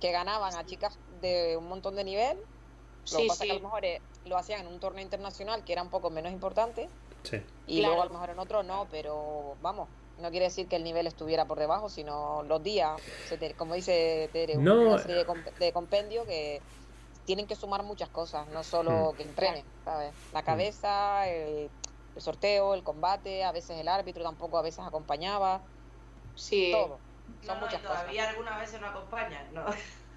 Speaker 5: que ganaban a chicas de un montón de nivel. Lo que
Speaker 4: sí,
Speaker 5: pasa es que a
Speaker 4: sí.
Speaker 5: lo mejor eh, lo hacían en un torneo internacional que era un poco menos importante
Speaker 2: Sí.
Speaker 5: y
Speaker 4: Claro.
Speaker 5: luego a lo mejor en otro no, pero vamos, no quiere decir que el nivel estuviera por debajo, sino los días, se te- como dice Tere,
Speaker 2: No.
Speaker 5: una serie de, comp- de compendio que tienen que sumar muchas cosas, no solo
Speaker 2: Mm.
Speaker 5: que entrenen, ¿sabes? La cabeza, el, el sorteo, el combate, a veces el árbitro tampoco a veces acompañaba,
Speaker 4: Sí.
Speaker 5: todo. Son
Speaker 1: no, y
Speaker 5: muchas cosas.
Speaker 1: todavía algunas veces no acompañan. ¿no?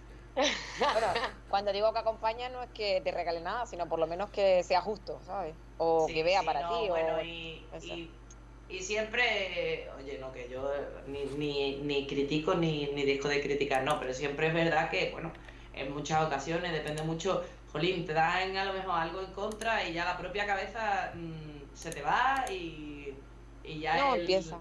Speaker 5: Bueno, cuando digo que acompaña no es que te regale nada, sino por lo menos que sea justo, ¿sabes? O
Speaker 1: Sí,
Speaker 5: que vea
Speaker 1: sí,
Speaker 5: para
Speaker 1: no,
Speaker 5: ti.
Speaker 1: bueno,
Speaker 5: o...
Speaker 1: y, y- y siempre, oye, no, que yo ni, ni, ni critico ni, ni dejo de criticar, no, pero siempre es verdad que, bueno, en muchas ocasiones depende mucho, jolín, te dan a lo mejor algo en contra y ya la propia cabeza mm, se te va y, y ya
Speaker 5: No,
Speaker 1: el,
Speaker 5: empieza.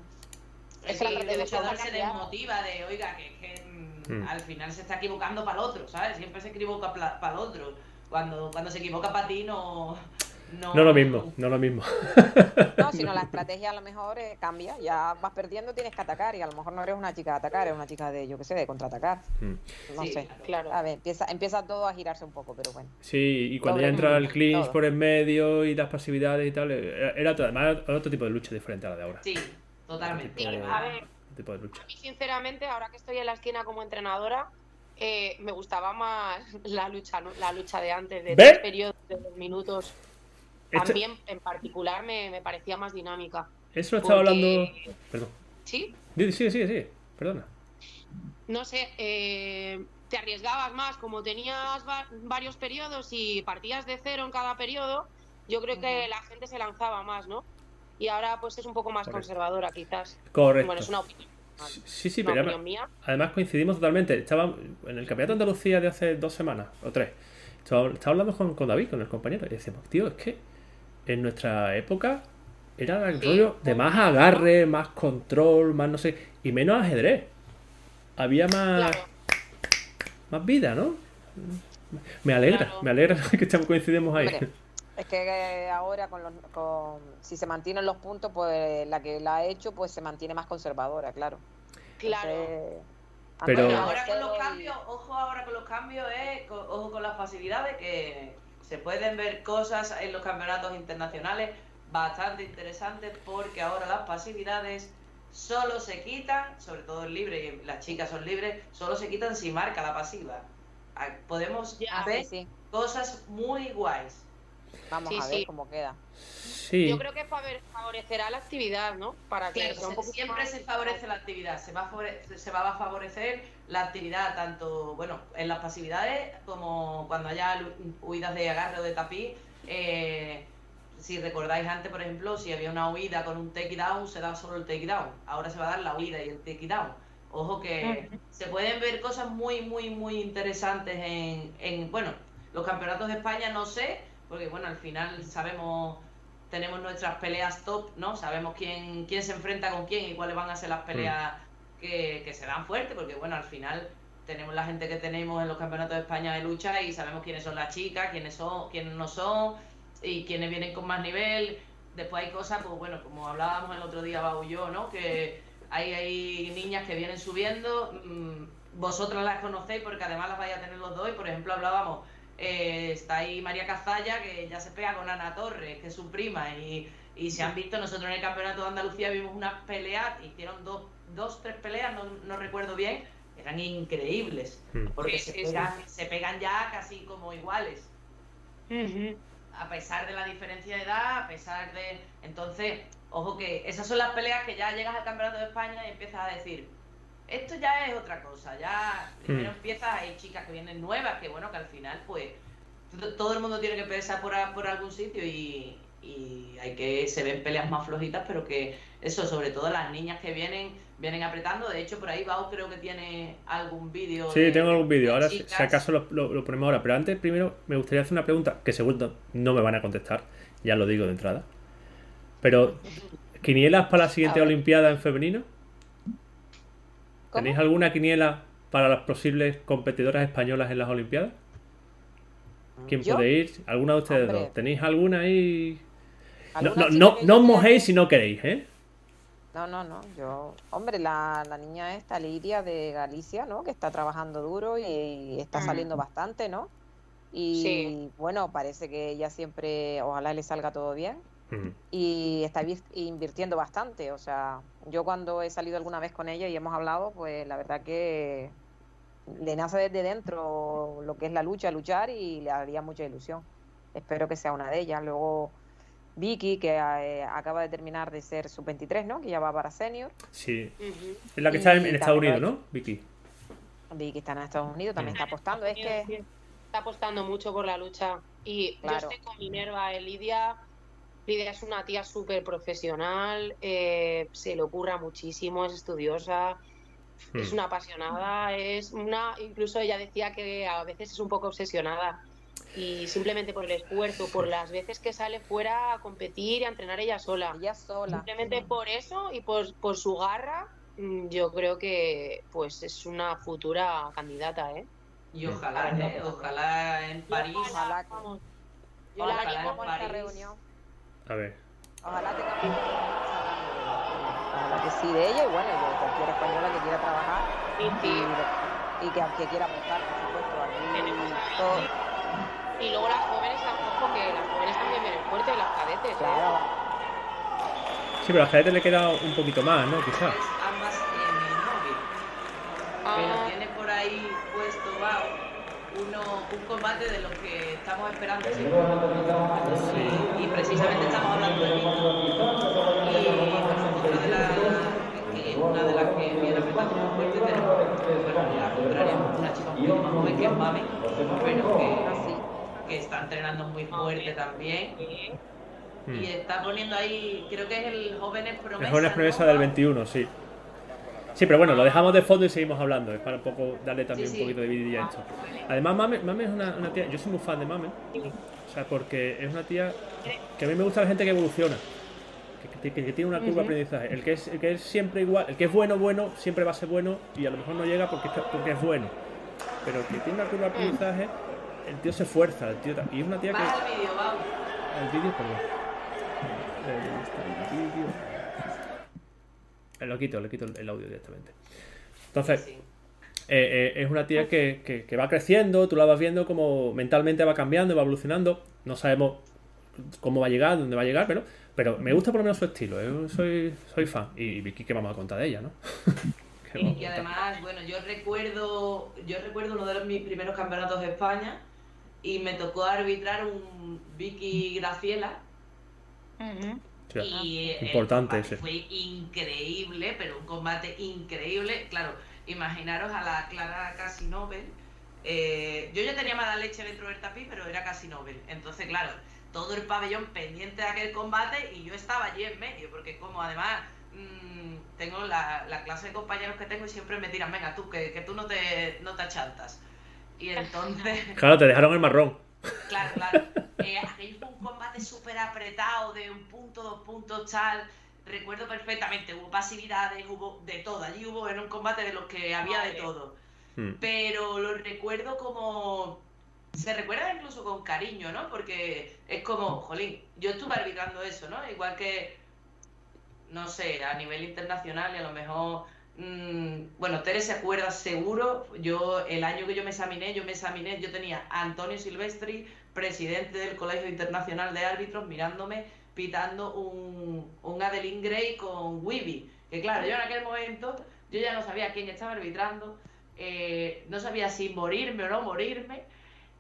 Speaker 1: el,
Speaker 5: Es que la
Speaker 1: el luchador
Speaker 5: ha
Speaker 1: se desmotiva de, oiga, que, que Mm. al final se está equivocando para el otro, ¿sabes? Siempre se equivoca para el otro. Cuando, cuando se equivoca para ti no... No,
Speaker 2: No lo mismo, no lo mismo.
Speaker 5: No, sino la estrategia a lo mejor eh, cambia, ya vas perdiendo, tienes que atacar y a lo mejor no eres una chica de atacar, eres una chica de, yo qué sé, de contraatacar.
Speaker 2: Mm.
Speaker 5: No
Speaker 1: Sí,
Speaker 5: sé.
Speaker 4: Claro.
Speaker 5: A ver, empieza, empieza todo a girarse un poco, pero bueno.
Speaker 2: Sí, y cuando
Speaker 5: Todo
Speaker 2: ya entra el clinch
Speaker 5: todo.
Speaker 2: por en medio y las pasividades y tal, era, era además era otro tipo de lucha diferente a la de ahora.
Speaker 1: Sí, totalmente.
Speaker 4: Sí,
Speaker 2: Eh,
Speaker 4: a ver,
Speaker 2: Otro tipo de lucha.
Speaker 4: a mí sinceramente, ahora que estoy en la esquina como entrenadora, eh, me gustaba más la lucha, ¿no? la lucha de antes, de
Speaker 2: ¿Ve?
Speaker 4: tres periodos de dos minutos.
Speaker 2: Esto-
Speaker 4: También, en particular, me, me parecía más dinámica.
Speaker 2: Eso lo estaba
Speaker 4: porque-
Speaker 2: hablando. Perdón.
Speaker 4: Sí,
Speaker 2: Sigue, sigue, sigue. Perdona.
Speaker 4: no sé, eh, te arriesgabas más, como tenías va- varios periodos y partías de cero en cada periodo, yo creo que la gente se lanzaba más, ¿no? Y ahora pues es un poco más
Speaker 2: Correcto.
Speaker 4: conservadora quizás.
Speaker 2: Correcto.
Speaker 4: Bueno, es una opinión,
Speaker 2: Sí, sí,
Speaker 4: una
Speaker 2: pero además,
Speaker 4: mía.
Speaker 2: además coincidimos totalmente. Estaba en el Campeonato de Andalucía de hace dos semanas o tres. Estaba, estaba hablando con, con David, con el compañero, y decíamos, tío, es que en nuestra época era el
Speaker 4: Sí.
Speaker 2: rollo de más agarre, más control, más no sé, y menos ajedrez. Había más,
Speaker 4: Claro,
Speaker 2: más vida, ¿no? Me alegra,
Speaker 4: Claro.
Speaker 2: me alegra que estamos coincidimos ahí.
Speaker 5: Hombre, es que eh, ahora con los, con, si se mantienen los puntos, pues la que la ha hecho, pues se mantiene más conservadora, claro.
Speaker 4: claro.
Speaker 5: Entonces,
Speaker 2: Pero-
Speaker 1: ahora con los cambios, ojo ahora con los cambios, eh, ojo con las facilidades, que se pueden ver cosas en los campeonatos internacionales bastante interesantes porque ahora las pasividades solo se quitan, sobre todo el libre, y las chicas son libres, solo se quitan si marca la pasiva. Ah, Podemos
Speaker 4: Ya.
Speaker 5: Sí.
Speaker 1: cosas muy guays.
Speaker 5: Vamos
Speaker 4: Sí,
Speaker 5: a ver
Speaker 4: sí.
Speaker 5: cómo queda.
Speaker 2: Sí,
Speaker 4: Yo creo que favorecerá la actividad, ¿no? Para que
Speaker 1: Claro,
Speaker 4: sea un
Speaker 1: se-
Speaker 4: poco
Speaker 1: siempre
Speaker 4: más-
Speaker 1: se favorece la actividad, se va, a favore- se va a favorecer la actividad tanto, bueno, en las pasividades como cuando haya huidas de agarre o de tapiz. eh, si recordáis antes, por ejemplo, si había una huida con un takedown, se da solo el takedown. Ahora se va a dar la huida y el takedown. Ojo que se pueden ver cosas muy, muy, muy interesantes en, en, bueno, los campeonatos de España no sé, porque bueno, al final sabemos tenemos nuestras peleas top, ¿no? Sabemos quién, quién se enfrenta con quién y cuáles van a ser las peleas que, que se dan fuertes, porque bueno, al final tenemos la gente que tenemos en los campeonatos de España de lucha y sabemos quiénes son las chicas, quiénes son, quiénes no son y quiénes vienen con más nivel. Después hay cosas, pues bueno, como hablábamos el otro día, Bau y yo, ¿no? Que hay, hay niñas que vienen subiendo, mm, vosotras las conocéis porque además las vais a tener los dos y por ejemplo hablábamos, eh, está ahí María Cazalla que ya se pega con Ana Torres, que es su prima y, y se han visto, nosotros en el Campeonato de Andalucía vimos unas peleas, hicieron dos, dos tres peleas, no, no recuerdo bien, eran increíbles,
Speaker 2: Hmm.
Speaker 1: porque
Speaker 4: Sí,
Speaker 1: se,
Speaker 4: sí,
Speaker 1: pegan, se pegan ya casi como iguales. A pesar de la diferencia de edad, a pesar de... Entonces, ojo que esas son las peleas que ya llegas al Campeonato de España y empiezas a decir, esto ya es otra cosa, ya primero
Speaker 2: Mm.
Speaker 1: empiezas, hay chicas que vienen nuevas, que bueno, que al final pues to- todo el mundo tiene que pensar por, a- por algún sitio y, y hay que, se ven peleas más flojitas, pero que eso, sobre todo las niñas que vienen, vienen apretando, de hecho por ahí Bau creo que tiene algún vídeo.
Speaker 2: Sí,
Speaker 1: de-
Speaker 2: tengo algún vídeo.
Speaker 1: de
Speaker 2: Ahora, si,
Speaker 1: chicas.
Speaker 2: si acaso, lo, lo- lo ponemos ahora. Pero antes, primero, me gustaría hacer una pregunta que seguro no me van a contestar. Ya lo digo de entrada. Pero, ¿quinielas para la siguiente. Olimpiada en femenino?
Speaker 5: ¿Cómo?
Speaker 2: ¿Tenéis alguna quiniela para las posibles competidoras españolas en las Olimpiadas? ¿Quién
Speaker 5: ¿Yo?
Speaker 2: puede ir? ¿Alguna de ustedes
Speaker 5: Hombre.
Speaker 2: dos? ¿Tenéis alguna ahí? No,
Speaker 5: ¿Alguna
Speaker 2: no, no, no os mojéis
Speaker 5: que-
Speaker 2: si no queréis, ¿eh?
Speaker 5: No, no, no. Yo, hombre, la, la niña esta, Liria de Galicia, ¿no? Que está trabajando duro y está
Speaker 4: Mm.
Speaker 5: saliendo bastante, ¿no? Y
Speaker 4: Sí.
Speaker 5: bueno, parece que ella siempre, ojalá le salga todo bien.
Speaker 2: Mm.
Speaker 5: Y está invirtiendo bastante. O sea, yo cuando he salido alguna vez con ella y hemos hablado, pues la verdad que le nace desde dentro lo que es la lucha, luchar y le haría mucha ilusión. Espero que sea una de ellas. Luego Vicky, que eh, acaba de terminar de ser sub-23, ¿no? Que ya va para senior.
Speaker 2: Sí. Es la que está en,
Speaker 5: Y
Speaker 2: en Estados Unidos, ¿no? Vicky.
Speaker 5: Vicky está en Estados Unidos, también está apostando. Es que
Speaker 4: Está apostando mucho por la lucha. Y
Speaker 5: Claro.
Speaker 4: yo estoy con Minerva, eh, Lidia. Es una tía súper profesional, eh, se le ocurra muchísimo, es estudiosa, es
Speaker 2: Mm.
Speaker 4: una apasionada, es una, incluso ella decía que a veces es un poco obsesionada y simplemente por el esfuerzo, por las veces que sale fuera a competir y a entrenar ella sola.
Speaker 5: ella sola.
Speaker 4: Simplemente por eso y por, por su garra, mm, yo creo que pues es una futura candidata, ¿eh?
Speaker 1: Y ojalá, ¿eh? ojalá en París.
Speaker 5: Ojalá
Speaker 4: vamos, yo la
Speaker 1: Ojalá
Speaker 4: animo
Speaker 1: en París.
Speaker 5: reunión.
Speaker 2: A ver.
Speaker 5: Ojalá tengamos Ojalá que sí de ella y bueno, de cualquier española que quiera trabajar
Speaker 4: y,
Speaker 5: y, y que, que quiera apostar, por supuesto. Aquí todo,
Speaker 4: y luego las jóvenes tampoco, que las jóvenes también vienen fuertes, las cadetes. ¿eh?
Speaker 5: claro,
Speaker 2: Sí, pero a la cadete le queda un poquito más, ¿no? Quizás.
Speaker 1: Ambas tienen novio. Pero
Speaker 4: Ah,
Speaker 1: tiene por ahí puesto Bau uno, un combate de los que estamos esperando. sí. Precisamente estamos hablando de. Y bueno, otra de las que una de las que viene apretando muy fuerte, pero bueno, la contraria, una chica un poquito más joven que es Mami, pero que,
Speaker 5: así.
Speaker 1: que está entrenando muy fuerte también. Y está poniendo ahí, creo que es el Jóvenes Promesa.
Speaker 2: El Jóvenes
Speaker 1: ¿no,
Speaker 2: Promesa del
Speaker 1: Bau?
Speaker 2: 21, sí. Sí, pero bueno, lo dejamos de fondo y seguimos hablando. Es para un poco darle también
Speaker 1: Sí,
Speaker 2: un poquito de vidilla a esto. Además, Mame, Mame es una, una tía. Yo soy muy fan de Mame. O sea, porque es una tía que a mí me gusta la gente que evoluciona. Que, que- que tiene una curva de aprendizaje. El que, es, el que es siempre igual, el que es bueno, bueno, siempre va a ser bueno y a lo mejor no llega porque, es que- porque es bueno. Pero el que tiene una curva de aprendizaje, el tío se esfuerza. El tío, y es una tía que.
Speaker 1: Baja el vídeo, Bau.
Speaker 2: El vídeo, perdón. El vídeo. Lo quito, le quito el el audio directamente. Entonces,
Speaker 1: Sí.
Speaker 2: Eh, eh, es una tía que, que- que va creciendo, tú la vas viendo como mentalmente va cambiando, va evolucionando. No sabemos cómo va a llegar, dónde va a llegar, pero, pero me gusta por lo menos su estilo. Yo soy, soy fan. Y Vicky, ¿qué vamos a contar de ella, no? ¿Qué vamos a
Speaker 1: Y
Speaker 2: contar?
Speaker 1: además, bueno, yo recuerdo, yo recuerdo uno de los, mis primeros campeonatos de España y me tocó arbitrar un Vicky Graciela y el
Speaker 2: Importante ese.
Speaker 1: fue increíble, pero un combate increíble. Claro, imaginaros a la Clara Casinobel. Eh, yo ya tenía mala leche dentro del tapiz, pero era Casinobel. Entonces, claro, todo el pabellón pendiente de aquel combate y yo estaba allí en medio, porque como además mm, tengo la, la clase de compañeros que tengo y siempre me tiran, venga tú, que, que tú no te, no te achantas. Y entonces...
Speaker 2: Claro, te dejaron el marrón.
Speaker 1: Claro, claro. Eh, aquello fue un combate súper apretado, de un punto, dos puntos, tal. Recuerdo perfectamente, hubo pasividades, hubo de todo. Allí hubo en un combate de los que había de todo.
Speaker 2: Mm.
Speaker 1: pero lo recuerdo como... Se recuerda incluso con cariño, ¿no? Porque es como, jolín, yo estuve arbitrando eso, ¿no? Igual que, no sé, a nivel internacional y a lo mejor... mm, bueno, Tere se acuerda seguro, yo el año que yo me examiné, yo me examiné, yo tenía a Antonio Silvestri, presidente del Colegio Internacional de Árbitros, mirándome, pitando un, un Adeline Gray con Wibi. Que claro, yo en aquel momento, yo ya no sabía quién estaba arbitrando, eh, no sabía si morirme o no morirme.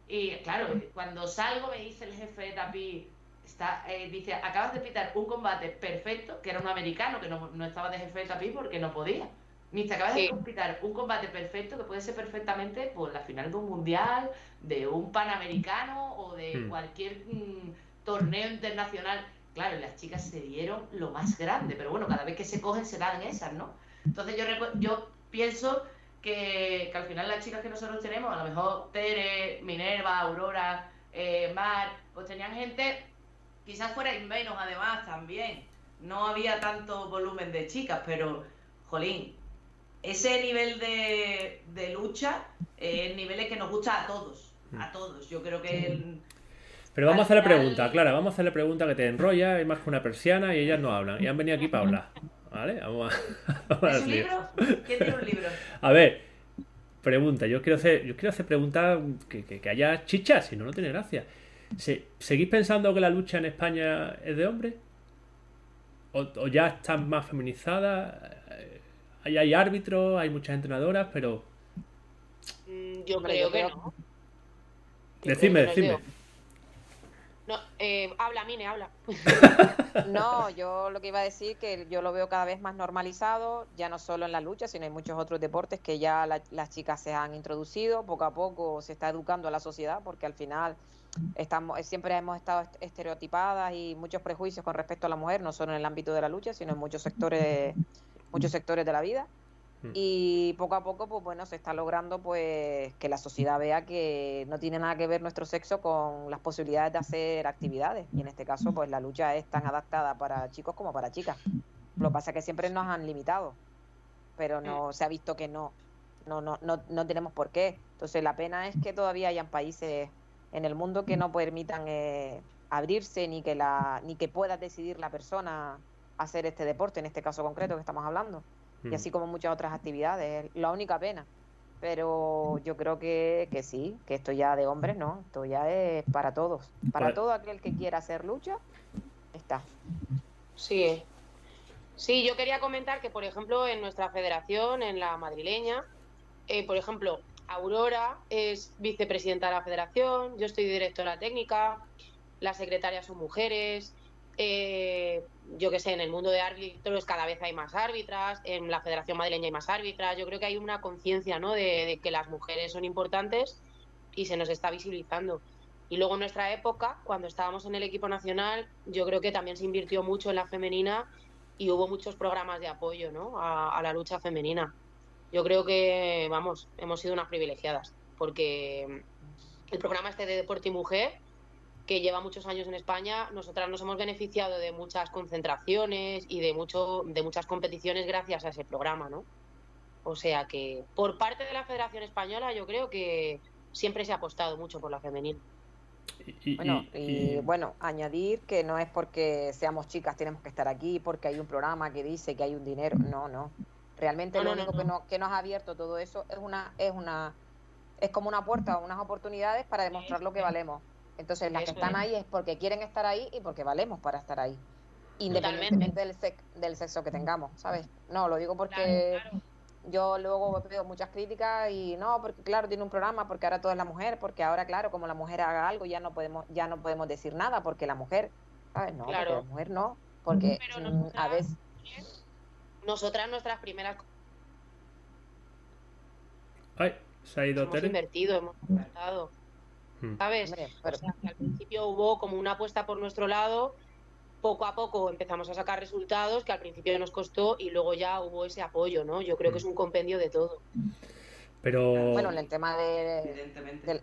Speaker 1: Y claro, cuando salgo me dice el jefe de Tapi, está, eh, dice, acabas de pitar un combate perfecto, que era un americano, que no, no estaba de jefe de Tapi porque no podía. Me dice, acabas
Speaker 4: Sí.
Speaker 1: de pitar un combate perfecto que puede ser perfectamente pues, la final de un mundial, de un panamericano o de
Speaker 2: Hmm.
Speaker 1: cualquier mm, torneo internacional. Claro, las chicas se dieron lo más grande, pero bueno, cada vez que se cogen se dan esas, ¿no? Entonces yo, yo pienso que, que al final las chicas que nosotros tenemos, a lo mejor Tere, Minerva, Aurora, eh, Mar, pues tenían gente, quizás fuerais menos además también. No había tanto volumen de chicas, pero, jolín, ese nivel de, de lucha eh, es niveles que nos gusta a todos, a todos. Yo creo que el-
Speaker 2: Pero vamos a hacerle pregunta, Clara, vamos a hacerle pregunta que te enrolla, hay más que una persiana y ellas no hablan. Y han venido aquí para hablar. ¿Vale? Vamos a, vamos a
Speaker 1: ¿Es un libro? ¿Quién tiene un libro?
Speaker 2: A ver, pregunta. Yo quiero hacer, yo quiero hacer preguntas que, que- que haya chichas, si no, no tiene gracia. Se- ¿Seguís pensando que la lucha en España es de hombres? ¿O, o ya están más feminizadas? Eh, Ahí hay árbitros, hay muchas entrenadoras, pero
Speaker 4: Mm, Yo
Speaker 5: Hombre,
Speaker 4: creo
Speaker 5: yo
Speaker 4: que
Speaker 5: creo-
Speaker 4: no.
Speaker 2: Decidme,
Speaker 4: es
Speaker 2: decidme.
Speaker 4: No, eh, habla, Mine, habla.
Speaker 5: No, yo lo que iba a decir que yo lo veo cada vez más normalizado, ya no solo en la lucha, sino en muchos otros deportes que ya la- las chicas se han introducido, poco a poco se está educando a la sociedad, porque al final estamos eh, siempre hemos estado est- estereotipadas y muchos prejuicios con respecto a la mujer, no solo en el ámbito de la lucha, sino en muchos sectores, muchos sectores de la vida.
Speaker 2: Mm.
Speaker 5: Y poco a poco, pues bueno, se está logrando pues que la sociedad vea que no tiene nada que ver nuestro sexo con las posibilidades de hacer actividades. Y en este caso, pues la lucha es tan adaptada para chicos como para chicas. Lo que pasa es que siempre nos han limitado, pero no se ha visto que no, no, no, no, no tenemos por qué. Entonces la pena es que todavía hayan países en el mundo que no permitan eh, abrirse ni que la, ni que pueda decidir la persona hacer este deporte, en este caso concreto que estamos hablando y
Speaker 2: Mm.
Speaker 5: así como muchas otras actividades. Es la única pena. Pero yo creo que, que sí, que esto ya de hombres no, esto ya es para todos. Para todo aquel que quiera hacer lucha, está.
Speaker 4: Sí. Sí, yo quería comentar que, por ejemplo, en nuestra federación, en la madrileña, eh, por ejemplo, Aurora es vicepresidenta de la federación, yo estoy directora técnica, las secretarias son mujeres, eh, yo que sé, en el mundo de árbitros cada vez hay más árbitras, en la Federación Madrileña hay más árbitras, yo creo que hay una conciencia ¿no? de, de que las mujeres son importantes y se nos está visibilizando. Y luego en nuestra época, cuando estábamos en el equipo nacional, yo creo que también se invirtió mucho en la femenina y hubo muchos programas de apoyo ¿no? a, a la lucha femenina. Yo creo que, vamos, hemos sido unas privilegiadas, porque el programa este de Deporte y Mujer, que lleva muchos años en España, nosotras nos hemos beneficiado de muchas concentraciones y de, mucho, de muchas competiciones gracias a ese programa, ¿no? O sea que por parte de la Federación Española yo creo que siempre se ha apostado mucho por la.
Speaker 2: Y- y-
Speaker 5: Bueno,
Speaker 2: y-
Speaker 5: y bueno, añadir que no es porque seamos chicas tenemos que estar aquí, porque hay un programa que dice que hay un dinero. No, no. Realmente
Speaker 4: No,
Speaker 5: lo
Speaker 4: no, no,
Speaker 5: único que,
Speaker 4: no.
Speaker 5: nos, que nos ha abierto todo eso es una, es una, es como una puerta, unas oportunidades para demostrar lo que valemos. Entonces las que están
Speaker 4: es.
Speaker 5: ahí es porque quieren estar ahí y porque valemos para estar ahí. Independientemente del, sex- del sexo que tengamos, ¿sabes? No, lo digo porque
Speaker 4: Claro, claro.
Speaker 5: yo luego veo muchas críticas y no, porque claro, tiene un programa, porque ahora todo es la mujer, porque ahora, claro, como la mujer haga algo, ya no podemos, ya no podemos decir nada, porque la mujer, ¿sabes? No, porque la mujer no, porque
Speaker 4: Pero
Speaker 5: mm, a
Speaker 4: nosotras-
Speaker 5: veces,
Speaker 4: Nosotras, nuestras primeras
Speaker 2: Ay, se ha ido
Speaker 4: hemos
Speaker 2: Tere.
Speaker 4: invertido, hemos
Speaker 2: Mm.
Speaker 4: ¿Sabes?
Speaker 5: hombre,
Speaker 4: O
Speaker 5: pero-
Speaker 4: sea, que al principio hubo como una apuesta por nuestro lado, poco a poco empezamos a sacar resultados que al principio nos costó y luego ya hubo ese apoyo, ¿no? Yo creo que es un compendio de todo.
Speaker 2: Pero
Speaker 5: bueno, en el tema de,
Speaker 1: Evidentemente.
Speaker 5: del-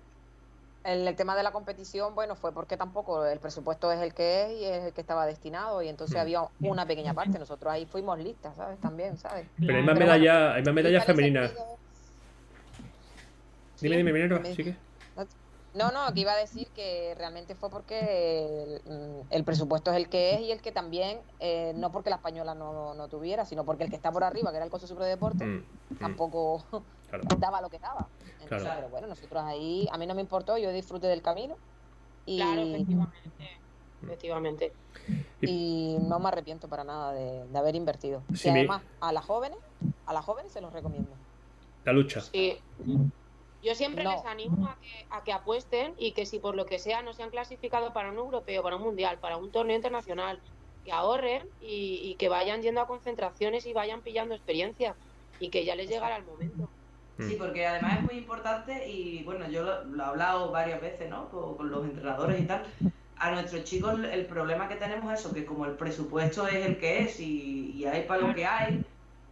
Speaker 5: en el tema de la competición, bueno, fue porque tampoco el presupuesto es el que es y es el que estaba destinado y entonces
Speaker 2: Mm.
Speaker 5: había una pequeña parte, nosotros ahí fuimos listas, ¿sabes? También, ¿sabes?
Speaker 2: pero hay más
Speaker 5: bueno,
Speaker 2: medallas, hay más medallas
Speaker 5: Lista en el
Speaker 2: femeninas.
Speaker 5: sentido-
Speaker 2: Dime, dime,
Speaker 5: dime.
Speaker 2: ¿sí que?
Speaker 5: No, no, aquí iba a decir que realmente fue porque el, mm, el presupuesto es el que es y el que también, eh, no porque la española no, no tuviera, sino porque el que está por arriba, que era el Consejo Superior de Deportes,
Speaker 2: Mm, mm,
Speaker 5: tampoco
Speaker 2: claro.
Speaker 5: daba lo que daba. Entonces,
Speaker 2: Claro.
Speaker 5: pero bueno, nosotros ahí, a mí no me importó, yo disfruté del camino y,
Speaker 4: Claro, efectivamente. Efectivamente.
Speaker 5: y no me arrepiento para nada de, de haber invertido.
Speaker 2: Sí,
Speaker 5: y además, a las jóvenes, a las jóvenes se los recomiendo.
Speaker 2: La lucha.
Speaker 4: Sí. Yo siempre
Speaker 5: No.
Speaker 4: les animo a que, a que apuesten y que si por lo que sea no se han clasificado para un europeo, para un mundial, para un torneo internacional, que ahorren y, y que vayan yendo a concentraciones y vayan pillando experiencia y que ya les llegará el momento.
Speaker 1: Sí,
Speaker 2: Mm.
Speaker 1: porque además es muy importante y bueno, yo lo, lo he hablado varias veces, ¿no? Con, con los entrenadores y tal. A nuestros chicos el problema que tenemos es eso, que como el presupuesto es el que es y, y hay para lo que hay,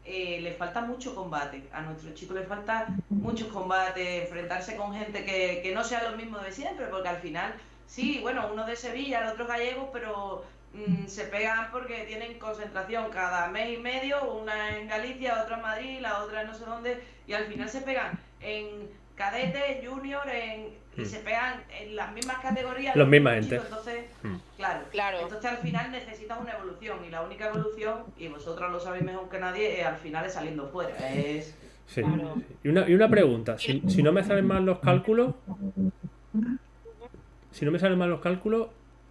Speaker 1: eh, le falta mucho combate. A nuestros chicos les falta muchos combates, enfrentarse con gente que, que no sea lo mismo de siempre, porque al final, sí, bueno, uno de Sevilla, el otro gallego, pero mm, se pegan porque tienen concentración cada mes y medio, una en Galicia, otra en Madrid, la otra en no sé dónde, y al final se pegan en cadete, en junior, en, y
Speaker 2: Mm.
Speaker 1: se pegan en las mismas categorías.
Speaker 2: Los misma
Speaker 1: mismos
Speaker 2: gente.
Speaker 1: Entonces,
Speaker 2: Mm.
Speaker 1: claro,
Speaker 4: Claro.
Speaker 1: entonces al final necesitas una evolución, y la única evolución, y vosotros lo sabéis mejor que nadie, es al final es saliendo fuera. Es...
Speaker 2: Sí.
Speaker 4: Claro.
Speaker 2: Y, una, y una pregunta, si, si no me salen mal los cálculos, si no me salen mal los cálculos,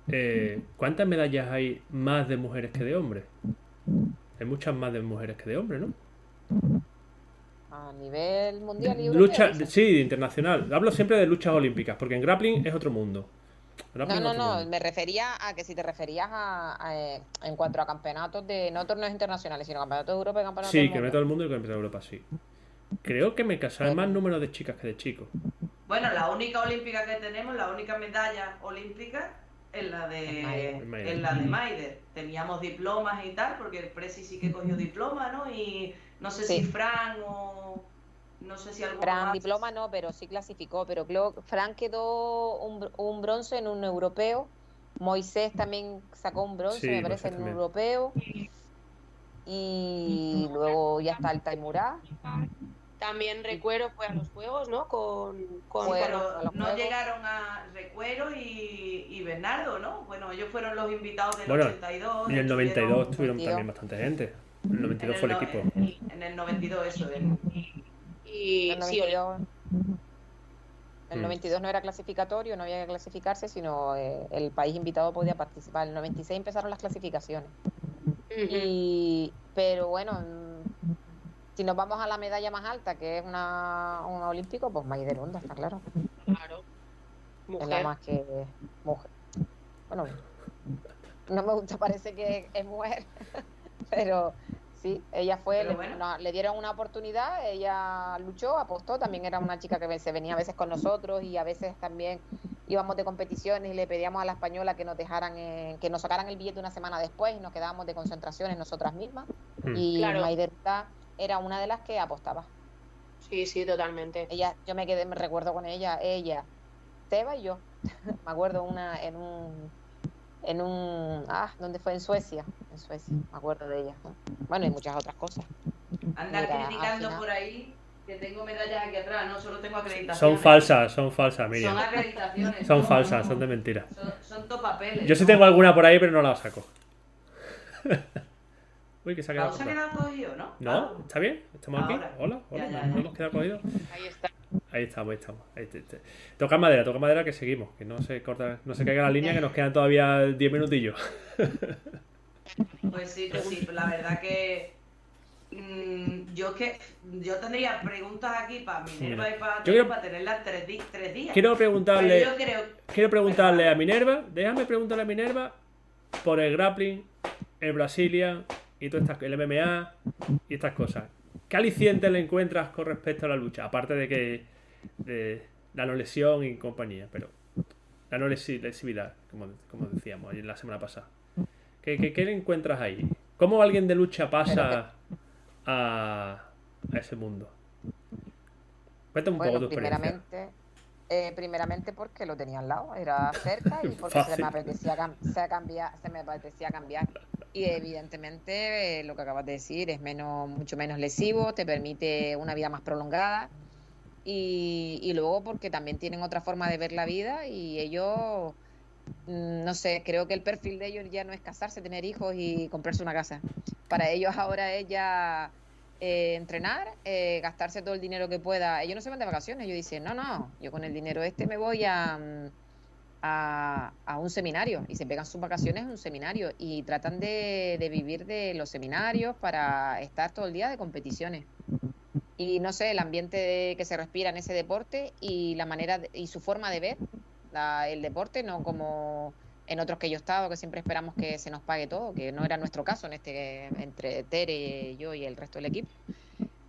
Speaker 2: eh, ¿cuántas medallas hay más de mujeres que de hombres? Hay muchas más de mujeres que de hombres, ¿no?
Speaker 5: A nivel mundial y europeo,
Speaker 2: Lucha,
Speaker 5: dices.
Speaker 2: sí, internacional. Hablo siempre de luchas olímpicas, porque en grappling es otro mundo. Grappling
Speaker 5: No, no, no,
Speaker 2: mundo.
Speaker 5: me refería a que si te referías a, a, eh, en cuanto a campeonatos de, no torneos internacionales, sino campeonatos de Europa y campeonatos
Speaker 2: Sí,
Speaker 5: del
Speaker 2: que
Speaker 5: mundo.
Speaker 2: me todo el mundo y que me de Europa, sí. Creo que me casan más números de chicas que de chicos.
Speaker 1: Bueno, la única olímpica que tenemos, la única medalla olímpica es la de,
Speaker 5: En
Speaker 2: Maider.
Speaker 1: la de Maider. Teníamos diplomas y tal, porque el Presi sí que cogió diploma, ¿no? Y no sé
Speaker 5: Sí.
Speaker 1: si Fran o no sé si algún
Speaker 5: Fran diploma no, pero sí clasificó, pero creo que Fran quedó un, un bronce en un europeo, Moisés también sacó un bronce,
Speaker 2: Sí,
Speaker 5: me parece, en un europeo, y luego ya está el Taimurá,
Speaker 4: También Recuero fue a los Juegos, ¿no? Con, con
Speaker 5: los
Speaker 1: no
Speaker 5: Juegos.
Speaker 1: llegaron a Recuero y, y Bernardo, ¿no? Bueno, ellos fueron los invitados del
Speaker 2: Bueno,
Speaker 1: 82.
Speaker 2: Y en el 92
Speaker 1: estuvieron-
Speaker 2: tuvieron
Speaker 5: 92.
Speaker 2: también bastante gente. En el
Speaker 1: en
Speaker 2: 92 fue el
Speaker 1: no-
Speaker 2: equipo.
Speaker 1: En, en el 92, eso. en-
Speaker 4: y
Speaker 5: el
Speaker 4: sí,
Speaker 5: 92, el
Speaker 2: Mm.
Speaker 5: 92 no era clasificatorio, no había que clasificarse, sino eh, el país invitado podía participar. En el 96 empezaron las clasificaciones. Y, pero bueno, mm, si nos vamos a la medalla más alta, que es una, una olímpico, pues Maider Honda, está claro.
Speaker 4: Claro.
Speaker 5: Es la
Speaker 4: Mujer.
Speaker 5: más que mujer. Bueno, no me gusta, parece que es mujer, pero sí, ella fue, le,
Speaker 1: bueno.
Speaker 5: no, le dieron una oportunidad, ella luchó, apostó, también era una chica que se venía a veces con nosotros y a veces también íbamos de competiciones y le pedíamos a la española que nos dejaran, en- que nos sacaran el billete una semana después y nos quedábamos de concentraciones nosotras mismas
Speaker 2: Mm.
Speaker 5: y
Speaker 4: Claro.
Speaker 5: Maider Honda era una de las que apostaba.
Speaker 4: Sí, sí, totalmente.
Speaker 5: Ella, yo me quedé, me recuerdo con ella, ella, Teba y yo. me acuerdo una en un en un ah, ¿dónde fue? En Suecia, en Suecia, me acuerdo de ella. Bueno, y muchas otras cosas.
Speaker 1: Andar
Speaker 5: Mira, al
Speaker 1: criticando por ahí, que tengo medallas aquí atrás, no solo tengo acreditaciones.
Speaker 2: Son falsas, son falsas, Miriam.
Speaker 1: Son acreditaciones.
Speaker 2: Son
Speaker 1: no,
Speaker 2: falsas,
Speaker 1: no.
Speaker 2: son de mentira.
Speaker 1: Son, son topapeles.
Speaker 2: Yo sí
Speaker 1: ¿no?
Speaker 2: tengo alguna por ahí, pero no la saco. Uy, que se ha quedado.
Speaker 1: Pausa ha
Speaker 2: cortado.
Speaker 1: quedado cogido, ¿no?
Speaker 2: ¿No? ¿Está bien? ¿Estamos aquí? Hola, hola.
Speaker 1: Ya, ya,
Speaker 2: ¿No hemos quedado cogidos?
Speaker 4: Ahí está.
Speaker 2: Ahí estamos, ahí estamos. Ahí te- te- Toca madera, toca madera que seguimos. Que no se corta, no se caiga la línea, que nos quedan todavía 10 minutillos.
Speaker 1: Pues sí, pues sí, pues la verdad que mm, yo que yo tendría preguntas aquí para Minerva y para,
Speaker 2: quiero-
Speaker 1: para tenerlas tres, di- tres días.
Speaker 2: Quiero preguntarle.
Speaker 1: Pero yo creo
Speaker 2: Quiero preguntarle a Minerva, déjame preguntarle a Minerva por el grappling, el Brasilia y todo estas, el MMA y estas cosas. ¿Qué alicientes le encuentras con respecto a la lucha? Aparte de que de la no lesión y compañía, pero la no lesi- lesividad, como, como decíamos la semana pasada. ¿Qué, qué, qué le encuentras ahí? ¿Cómo alguien de lucha pasa a, a ese mundo? Cuéntame un poco tu experiencia.
Speaker 5: primeramente, eh, primeramente porque lo tenía al lado, era cerca y porque se me apetecía cam- se, cambia- se me apetecía cambiar. Y evidentemente eh, lo que acabas de decir es menos, mucho menos lesivo, te permite una vida más prolongada Y, y luego porque también tienen otra forma de ver la vida y ellos, mm, no sé, creo que el perfil de ellos ya no es casarse, tener hijos y comprarse una casa. Para ellos ahora es ya eh, entrenar, eh, gastarse todo el dinero que pueda. Ellos no se van de vacaciones, ellos dicen, no, no, yo con el dinero este me voy a, mm, a, a un seminario. Y se pegan sus vacaciones en un seminario. Y tratan de, de vivir de los seminarios para estar todo el día de competiciones. Y no sé, el ambiente que se respira en ese deporte y la manera de- y su forma de ver el deporte, no como en otros que yo he estado, que siempre esperamos que se nos pague todo, que no era nuestro caso en este entre Tere, yo y el resto del equipo.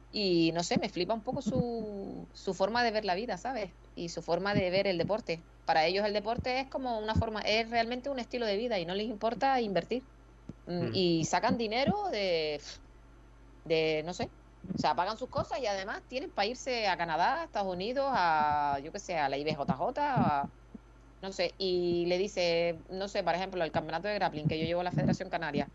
Speaker 5: Y no sé, me flipa un poco su, su forma de ver la vida, ¿sabes? Y su forma de ver el deporte. Para ellos el deporte es como una forma, es realmente un estilo de vida y no les importa invertir. Mm,
Speaker 2: Mm.
Speaker 5: Y sacan dinero de, de, no sé, o sea, pagan sus cosas y además tienen para irse a Canadá, a Estados Unidos, a, yo qué sé, a la IBJJ, a- no sé, y le dice, no sé, por ejemplo, el campeonato de grappling que yo llevo a la Federación Canaria,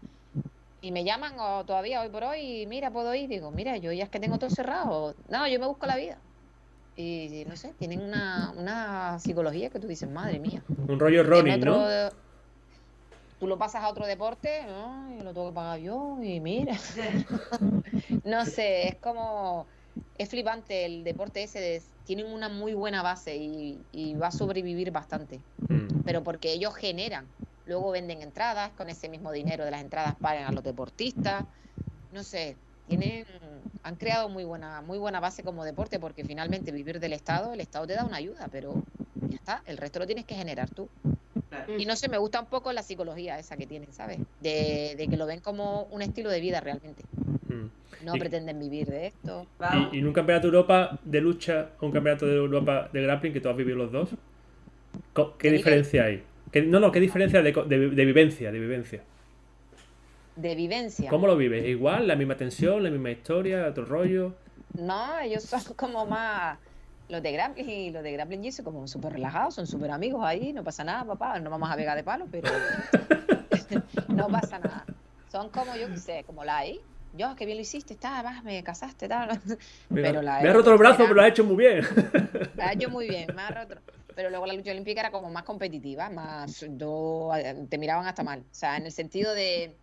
Speaker 5: y me llaman o todavía hoy por hoy, mira, puedo ir, digo, mira, yo ya es que tengo todo cerrado, no, yo me busco la vida. Y no sé, tienen una, una psicología que tú dices, madre mía.
Speaker 2: Un rollo
Speaker 5: otro,
Speaker 2: ¿no?
Speaker 5: Tú lo pasas a otro deporte, ay, lo tengo que pagar yo y mira. No sé, es como. Es flipante el deporte ese. de- tienen una muy buena base y, y va a sobrevivir bastante.
Speaker 2: Mm.
Speaker 5: Pero porque ellos generan. Luego venden entradas, con ese mismo dinero de las entradas pagan a los deportistas. No sé, tienen. Han creado muy buena, muy buena base como deporte porque finalmente vivir del Estado, el Estado te da una ayuda, pero ya está, el resto lo tienes que generar tú. Y no sé, me gusta un poco la psicología esa que tienen, ¿sabes? De, de que lo ven como un estilo de vida realmente.
Speaker 2: Mm.
Speaker 5: No
Speaker 2: Y-
Speaker 5: pretenden vivir de esto.
Speaker 2: Y, y en un campeonato de Europa de lucha o un campeonato de Europa de grappling que tú has vivido los dos, ¿qué
Speaker 5: ¿De
Speaker 2: diferencia hay? ¿Qué- no, no, ¿qué diferencia de, co- de, de vivencia? De vivencia.
Speaker 5: De vivencia.
Speaker 2: ¿Cómo lo vives? ¿Igual? ¿La misma tensión? ¿La misma historia? ¿Otro rollo?
Speaker 5: No, ellos son como más. Los de grappling y los de grappling y son como súper relajados, son súper amigos ahí, no pasa nada, papá, no vamos a pegar de palo, pero no pasa nada. Son como, yo qué sé, como la ahí. Yo, qué bien lo hiciste, está, vas, me casaste, tal. Pero la
Speaker 2: me has roto el brazo,
Speaker 5: era-
Speaker 2: pero lo has hecho muy bien.
Speaker 5: Lo ha hecho muy bien, me ha roto. Pero luego la lucha olímpica era como más competitiva, más yo, te miraban hasta mal. O sea, en el sentido de,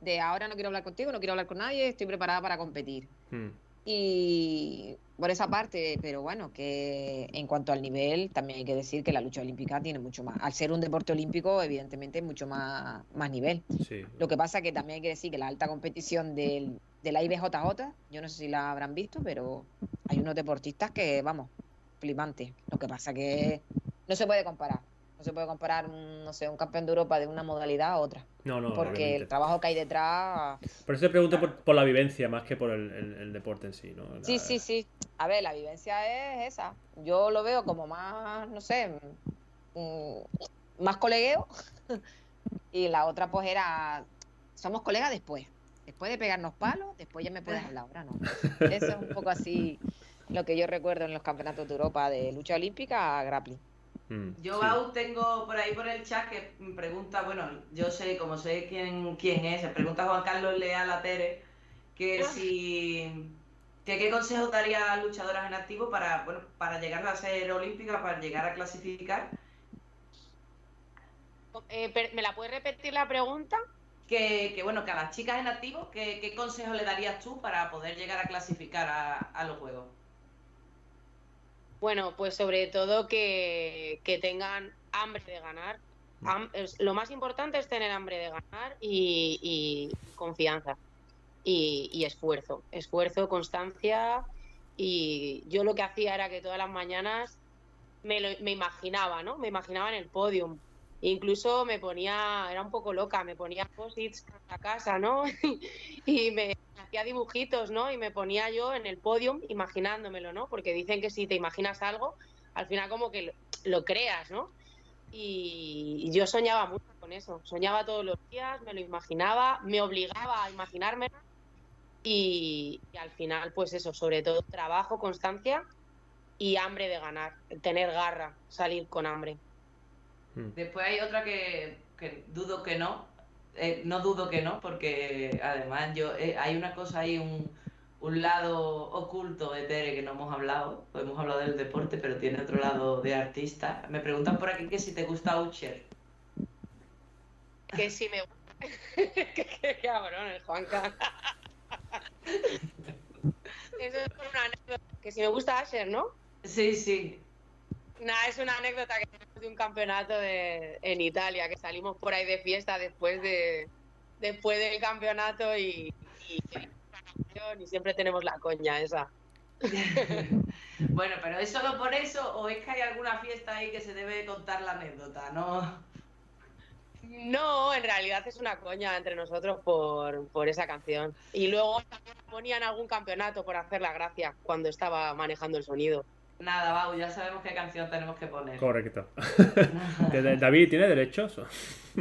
Speaker 5: de ahora no quiero hablar contigo, no quiero hablar con nadie, estoy preparada para competir.
Speaker 2: Mm.
Speaker 5: Y por esa parte, pero bueno, que en cuanto al nivel, también hay que decir que la lucha olímpica tiene mucho más. Al ser un deporte olímpico, evidentemente, mucho más, más nivel.
Speaker 2: Sí.
Speaker 5: Lo que pasa que también hay que decir que la alta competición del, de la IBJJ, yo no sé si la habrán visto, pero hay unos deportistas que, vamos, flipantes. Lo que pasa que no se puede comparar. Se puede comparar, un, no sé, un campeón de Europa de una modalidad a otra.
Speaker 2: No, no,
Speaker 5: porque
Speaker 2: obviamente.
Speaker 5: el trabajo que hay detrás
Speaker 2: Por eso te pregunto por, por la vivencia más que por el, el- el deporte en sí, ¿no? La-
Speaker 5: Sí, sí, sí. A ver, la vivencia es esa. Yo lo veo como más, no sé, mm, más colegueo. Y la otra pues era, somos colegas después. Después de pegarnos palos, después ya me puedes hablar, ahora no. Eso es un poco así lo que yo recuerdo en los campeonatos de Europa de lucha olímpica a grappling.
Speaker 2: Mm,
Speaker 1: Yo
Speaker 2: sí.
Speaker 1: aún tengo por ahí por el chat que me pregunta, bueno, yo sé, como sé quién, quién es, se pregunta Juan Carlos Leal a Tere, que
Speaker 4: Ah.
Speaker 1: si que qué consejos daría a luchadoras en activo para, bueno, para llegar a ser olímpica, para llegar a clasificar.
Speaker 4: Eh, ¿Me la puedes repetir la pregunta?
Speaker 1: Que, que, bueno, que a las chicas en activo, ¿qué, qué consejos le darías tú para poder llegar a clasificar a, a los juegos?
Speaker 4: Bueno, pues sobre todo que, tengan hambre de ganar. Lo más importante es tener hambre de ganar y, confianza y, esfuerzo. Esfuerzo, constancia. Y yo lo que hacía era que todas las mañanas me, lo- me imaginaba, ¿no? Me imaginaba en el podium. Incluso me ponía, era un poco loca, me ponía posits la casa, ¿no? y me hacía dibujitos, ¿no? Y me ponía yo en el podium imaginándomelo, ¿no? Porque dicen que si te imaginas algo, al final como que lo, lo creas, ¿no? Y yo soñaba mucho con eso, soñaba todos los días, me lo imaginaba, me obligaba a imaginármelo y, y al final, pues eso, sobre todo trabajo, constancia y hambre de ganar, tener garra, salir con hambre.
Speaker 2: Mm.
Speaker 1: Después hay otra que, que dudo que no, eh, no dudo que no, porque además yo eh, hay una cosa ahí, un, un lado oculto de Tere que no hemos hablado. Pues hemos hablado del deporte, pero tiene otro lado de artista. Me preguntan por aquí que si te gusta Usher.
Speaker 4: Que si me qué, qué cabrón el Juanca. Eso es una anécdota. Que si me gusta Asher, ¿no?
Speaker 1: Sí, sí.
Speaker 4: Nada, es una anécdota que tenemos de un campeonato de, en Italia, que salimos por ahí de fiesta después de después del campeonato y, y, y siempre tenemos la coña esa.
Speaker 1: bueno, pero ¿es solo por eso o es que hay alguna fiesta ahí que se debe contar la anécdota? No.
Speaker 4: No, en realidad es una coña entre nosotros por, por esa canción. Y luego también ponían algún campeonato por hacer la gracia cuando estaba manejando el sonido.
Speaker 1: Nada, Bau, ya sabemos qué canción tenemos que poner.
Speaker 2: Correcto. David, ¿tiene derechos?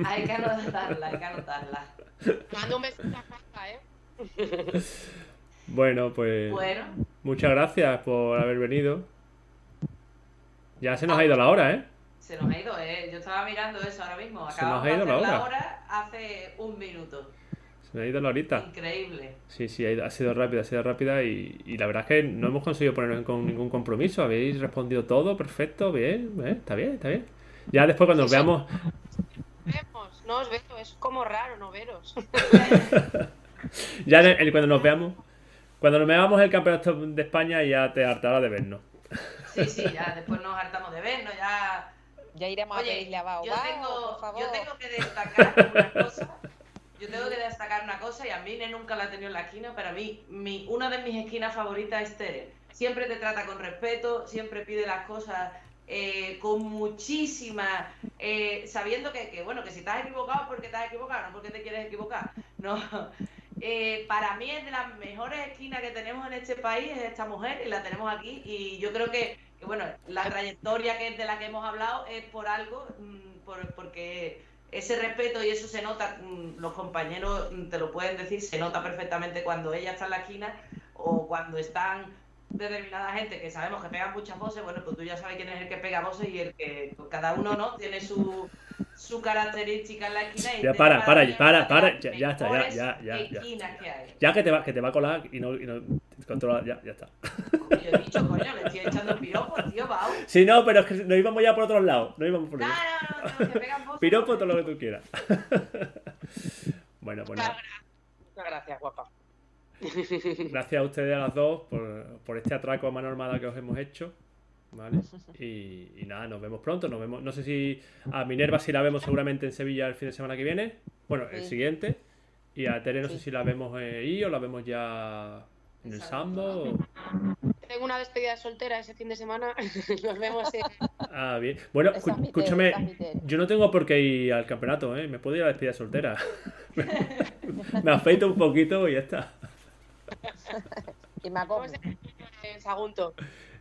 Speaker 1: hay que anotarla, hay que anotarla.
Speaker 4: Mando un besito a ¿eh?
Speaker 2: Bueno, pues.
Speaker 1: Bueno.
Speaker 2: Muchas gracias por haber venido. Ya se nos ha ido la hora, ¿eh?
Speaker 1: Se nos ha ido, ¿eh? Yo estaba mirando eso ahora mismo.
Speaker 2: Se nos ha ido
Speaker 1: de
Speaker 2: la
Speaker 1: hacer
Speaker 2: hora.
Speaker 1: la hora hace un minuto.
Speaker 2: Se nos ha ido la horita.
Speaker 1: Increíble.
Speaker 2: Sí, sí, ha, ido- ha sido rápida, ha sido rápida y, y la verdad es que no hemos conseguido ponernos con ningún compromiso. Habéis respondido todo, perfecto, bien, ¿eh? está bien, está bien. Ya después cuando nos
Speaker 4: Sí,
Speaker 2: veamos,
Speaker 4: Vemos, no os veo, es como raro no veros.
Speaker 2: ya en el- cuando nos veamos, cuando nos veamos el campeonato de España ya te hartarás de vernos.
Speaker 1: Sí, sí, ya después nos hartamos de vernos, ya.
Speaker 5: Ya iremos a
Speaker 1: Oye,
Speaker 5: pedirle a Bao.
Speaker 1: yo tengo,
Speaker 5: por favor.
Speaker 1: yo tengo que destacar una cosa. Yo tengo que destacar una cosa y a mí nunca la he tenido en la esquina, pero a mí, mi, una de mis esquinas favoritas es Tere. Siempre te trata con respeto, siempre pide las cosas eh, con muchísima, eh, sabiendo que, que, bueno, que si estás equivocado porque estás equivocado, no porque te quieres equivocar. No. Eh, para mí es de las mejores esquinas que tenemos en este país, es esta mujer, y la tenemos aquí, y yo creo que, bueno, la trayectoria que de la que hemos hablado es por algo, mm, por, porque ese respeto y eso se nota, mm, los compañeros mm, te lo pueden decir, se nota perfectamente cuando ella está en la esquina o cuando están determinada gente que sabemos que pegan muchas voces, bueno, pues tú ya sabes quién es el que pega voces y el que pues, cada uno no tiene su, su característica en la esquina. y
Speaker 2: Ya, para, para, para, para, ya- ya está, ya, ya, ya, ya.
Speaker 1: que hay.
Speaker 2: Ya que te va, que te va a colar y no, y no controla, ya, ya está.
Speaker 1: Yo he dicho, coño, le estoy echando piropos, tío, Bau.
Speaker 2: Sí, no, pero es que nos íbamos ya por otros lados. No íbamos por
Speaker 1: No, no, no, no, pegan.
Speaker 2: Piropo todo lo que tú quieras. bueno, pues nada.
Speaker 4: Muchas gracias, guapa.
Speaker 2: Gracias a ustedes a las dos por, por este atraco a mano armada que os hemos hecho. ¿Vale? Y, y nada, nos vemos pronto. Nos vemos. No sé si a Minerva si la vemos seguramente en Sevilla el fin de semana que viene. Bueno, el siguiente. Y a Tere no sé si la vemos eh, ahí o la vemos ya en el Sambo. o-
Speaker 4: Tengo una despedida de soltera ese fin de semana. Nos vemos en...
Speaker 2: Ah, bien. Bueno, escúchame. Yo no tengo por qué ir al campeonato, ¿eh? Me puedo ir a la despedida soltera. me afeito un poquito y ya está.
Speaker 5: Y me acomo.
Speaker 4: Vamos en Sagunto.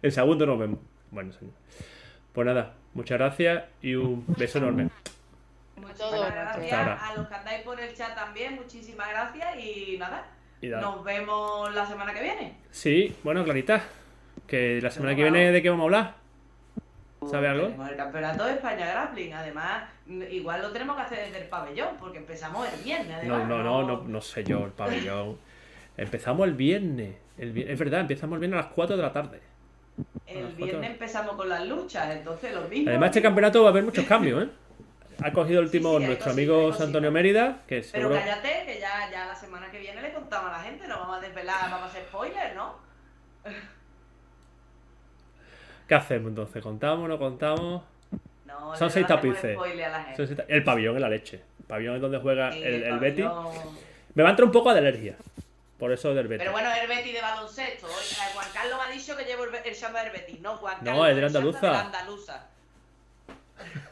Speaker 2: El segundo nos vemos. Bueno, señor. Pues nada, muchas gracias y un beso enorme.
Speaker 1: Muchísimas
Speaker 4: Todo.
Speaker 1: gracias a los que andáis por el chat también, muchísimas gracias y nada,
Speaker 2: Y
Speaker 1: nos vemos la semana que viene.
Speaker 2: Sí, bueno, Clarita, que la semana que viene de qué vamos a hablar. ¿Sabe algo?
Speaker 1: Tenemos el campeonato de España Grappling, además, mm, igual lo tenemos que hacer desde el pabellón, porque empezamos el viernes.
Speaker 2: No,
Speaker 1: Además,
Speaker 2: no, no, no, no sé yo, el pabellón. Empezamos el viernes. El es verdad, empezamos el viernes a las 4 de la tarde.
Speaker 1: El viernes empezamos con las luchas, entonces lo mismo.
Speaker 2: Además, este campeonato va a haber muchos cambios, ¿eh? Ha cogido el
Speaker 1: Sí,
Speaker 2: último
Speaker 1: sí, hay
Speaker 2: nuestro
Speaker 1: cositas,
Speaker 2: amigo Antonio. Mérida, que
Speaker 1: Pero
Speaker 2: seguro...
Speaker 1: cállate, que ya, ya la semana que viene le contamos a la gente, no vamos a desvelar, vamos a hacer spoilers, ¿no?
Speaker 2: ¿Qué hacemos entonces? ¿Contamos no contamos?
Speaker 1: No,
Speaker 2: Son seis tapices.
Speaker 1: spoiler
Speaker 2: El pabellón es la leche. El pabellón es donde juega
Speaker 1: Sí,
Speaker 2: el, el Betty.
Speaker 1: pabellón.
Speaker 2: Me va a entrar un poco de alergia. Por eso del Betty.
Speaker 1: Pero bueno, el de baloncesto. Juan Carlos me ha dicho que llevo el, Shamba del Betty. No, Juan
Speaker 2: No,
Speaker 1: Carlos.
Speaker 2: es de la andaluza.
Speaker 1: de la andaluza.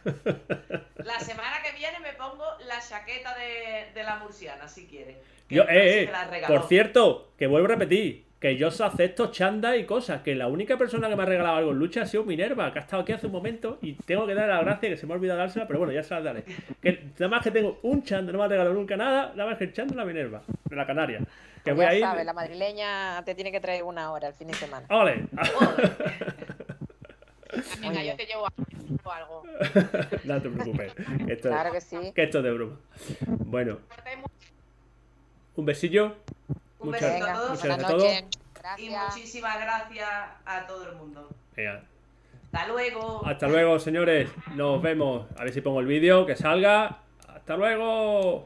Speaker 1: La semana que viene me pongo la chaqueta de, de la murciana, si quieres.
Speaker 2: Yo, eh, eh, por cierto, que vuelvo a repetir, que yo acepto chanda y cosas, que la única persona que me ha regalado algo en lucha ha sido Minerva, que ha estado aquí hace un momento y tengo que darle la gracia, que se me ha olvidado dársela, pero bueno, ya se la daré. Que nada más que tengo un chanda, no me ha regalado nunca nada, nada más que el chanda la Minerva, de la Canaria. Que voy
Speaker 5: ya
Speaker 2: a ir...
Speaker 5: sabes, la madrileña te tiene que traer una hora el fin de semana.
Speaker 2: ¡Ole!
Speaker 4: Venga, yo te llevo algo.
Speaker 2: no te preocupes, esto,
Speaker 5: Claro que sí.
Speaker 2: que esto es de broma. Bueno, un besillo
Speaker 1: Un
Speaker 2: Muchas-
Speaker 1: besito a todos
Speaker 2: muchas
Speaker 5: buenas
Speaker 2: gracias a todos.
Speaker 5: noches.
Speaker 1: y muchísimas gracias a todo el mundo.
Speaker 2: Venga,
Speaker 1: Hasta luego.
Speaker 2: hasta luego, señores. Nos vemos. A ver si pongo el vídeo, que salga. Hasta luego.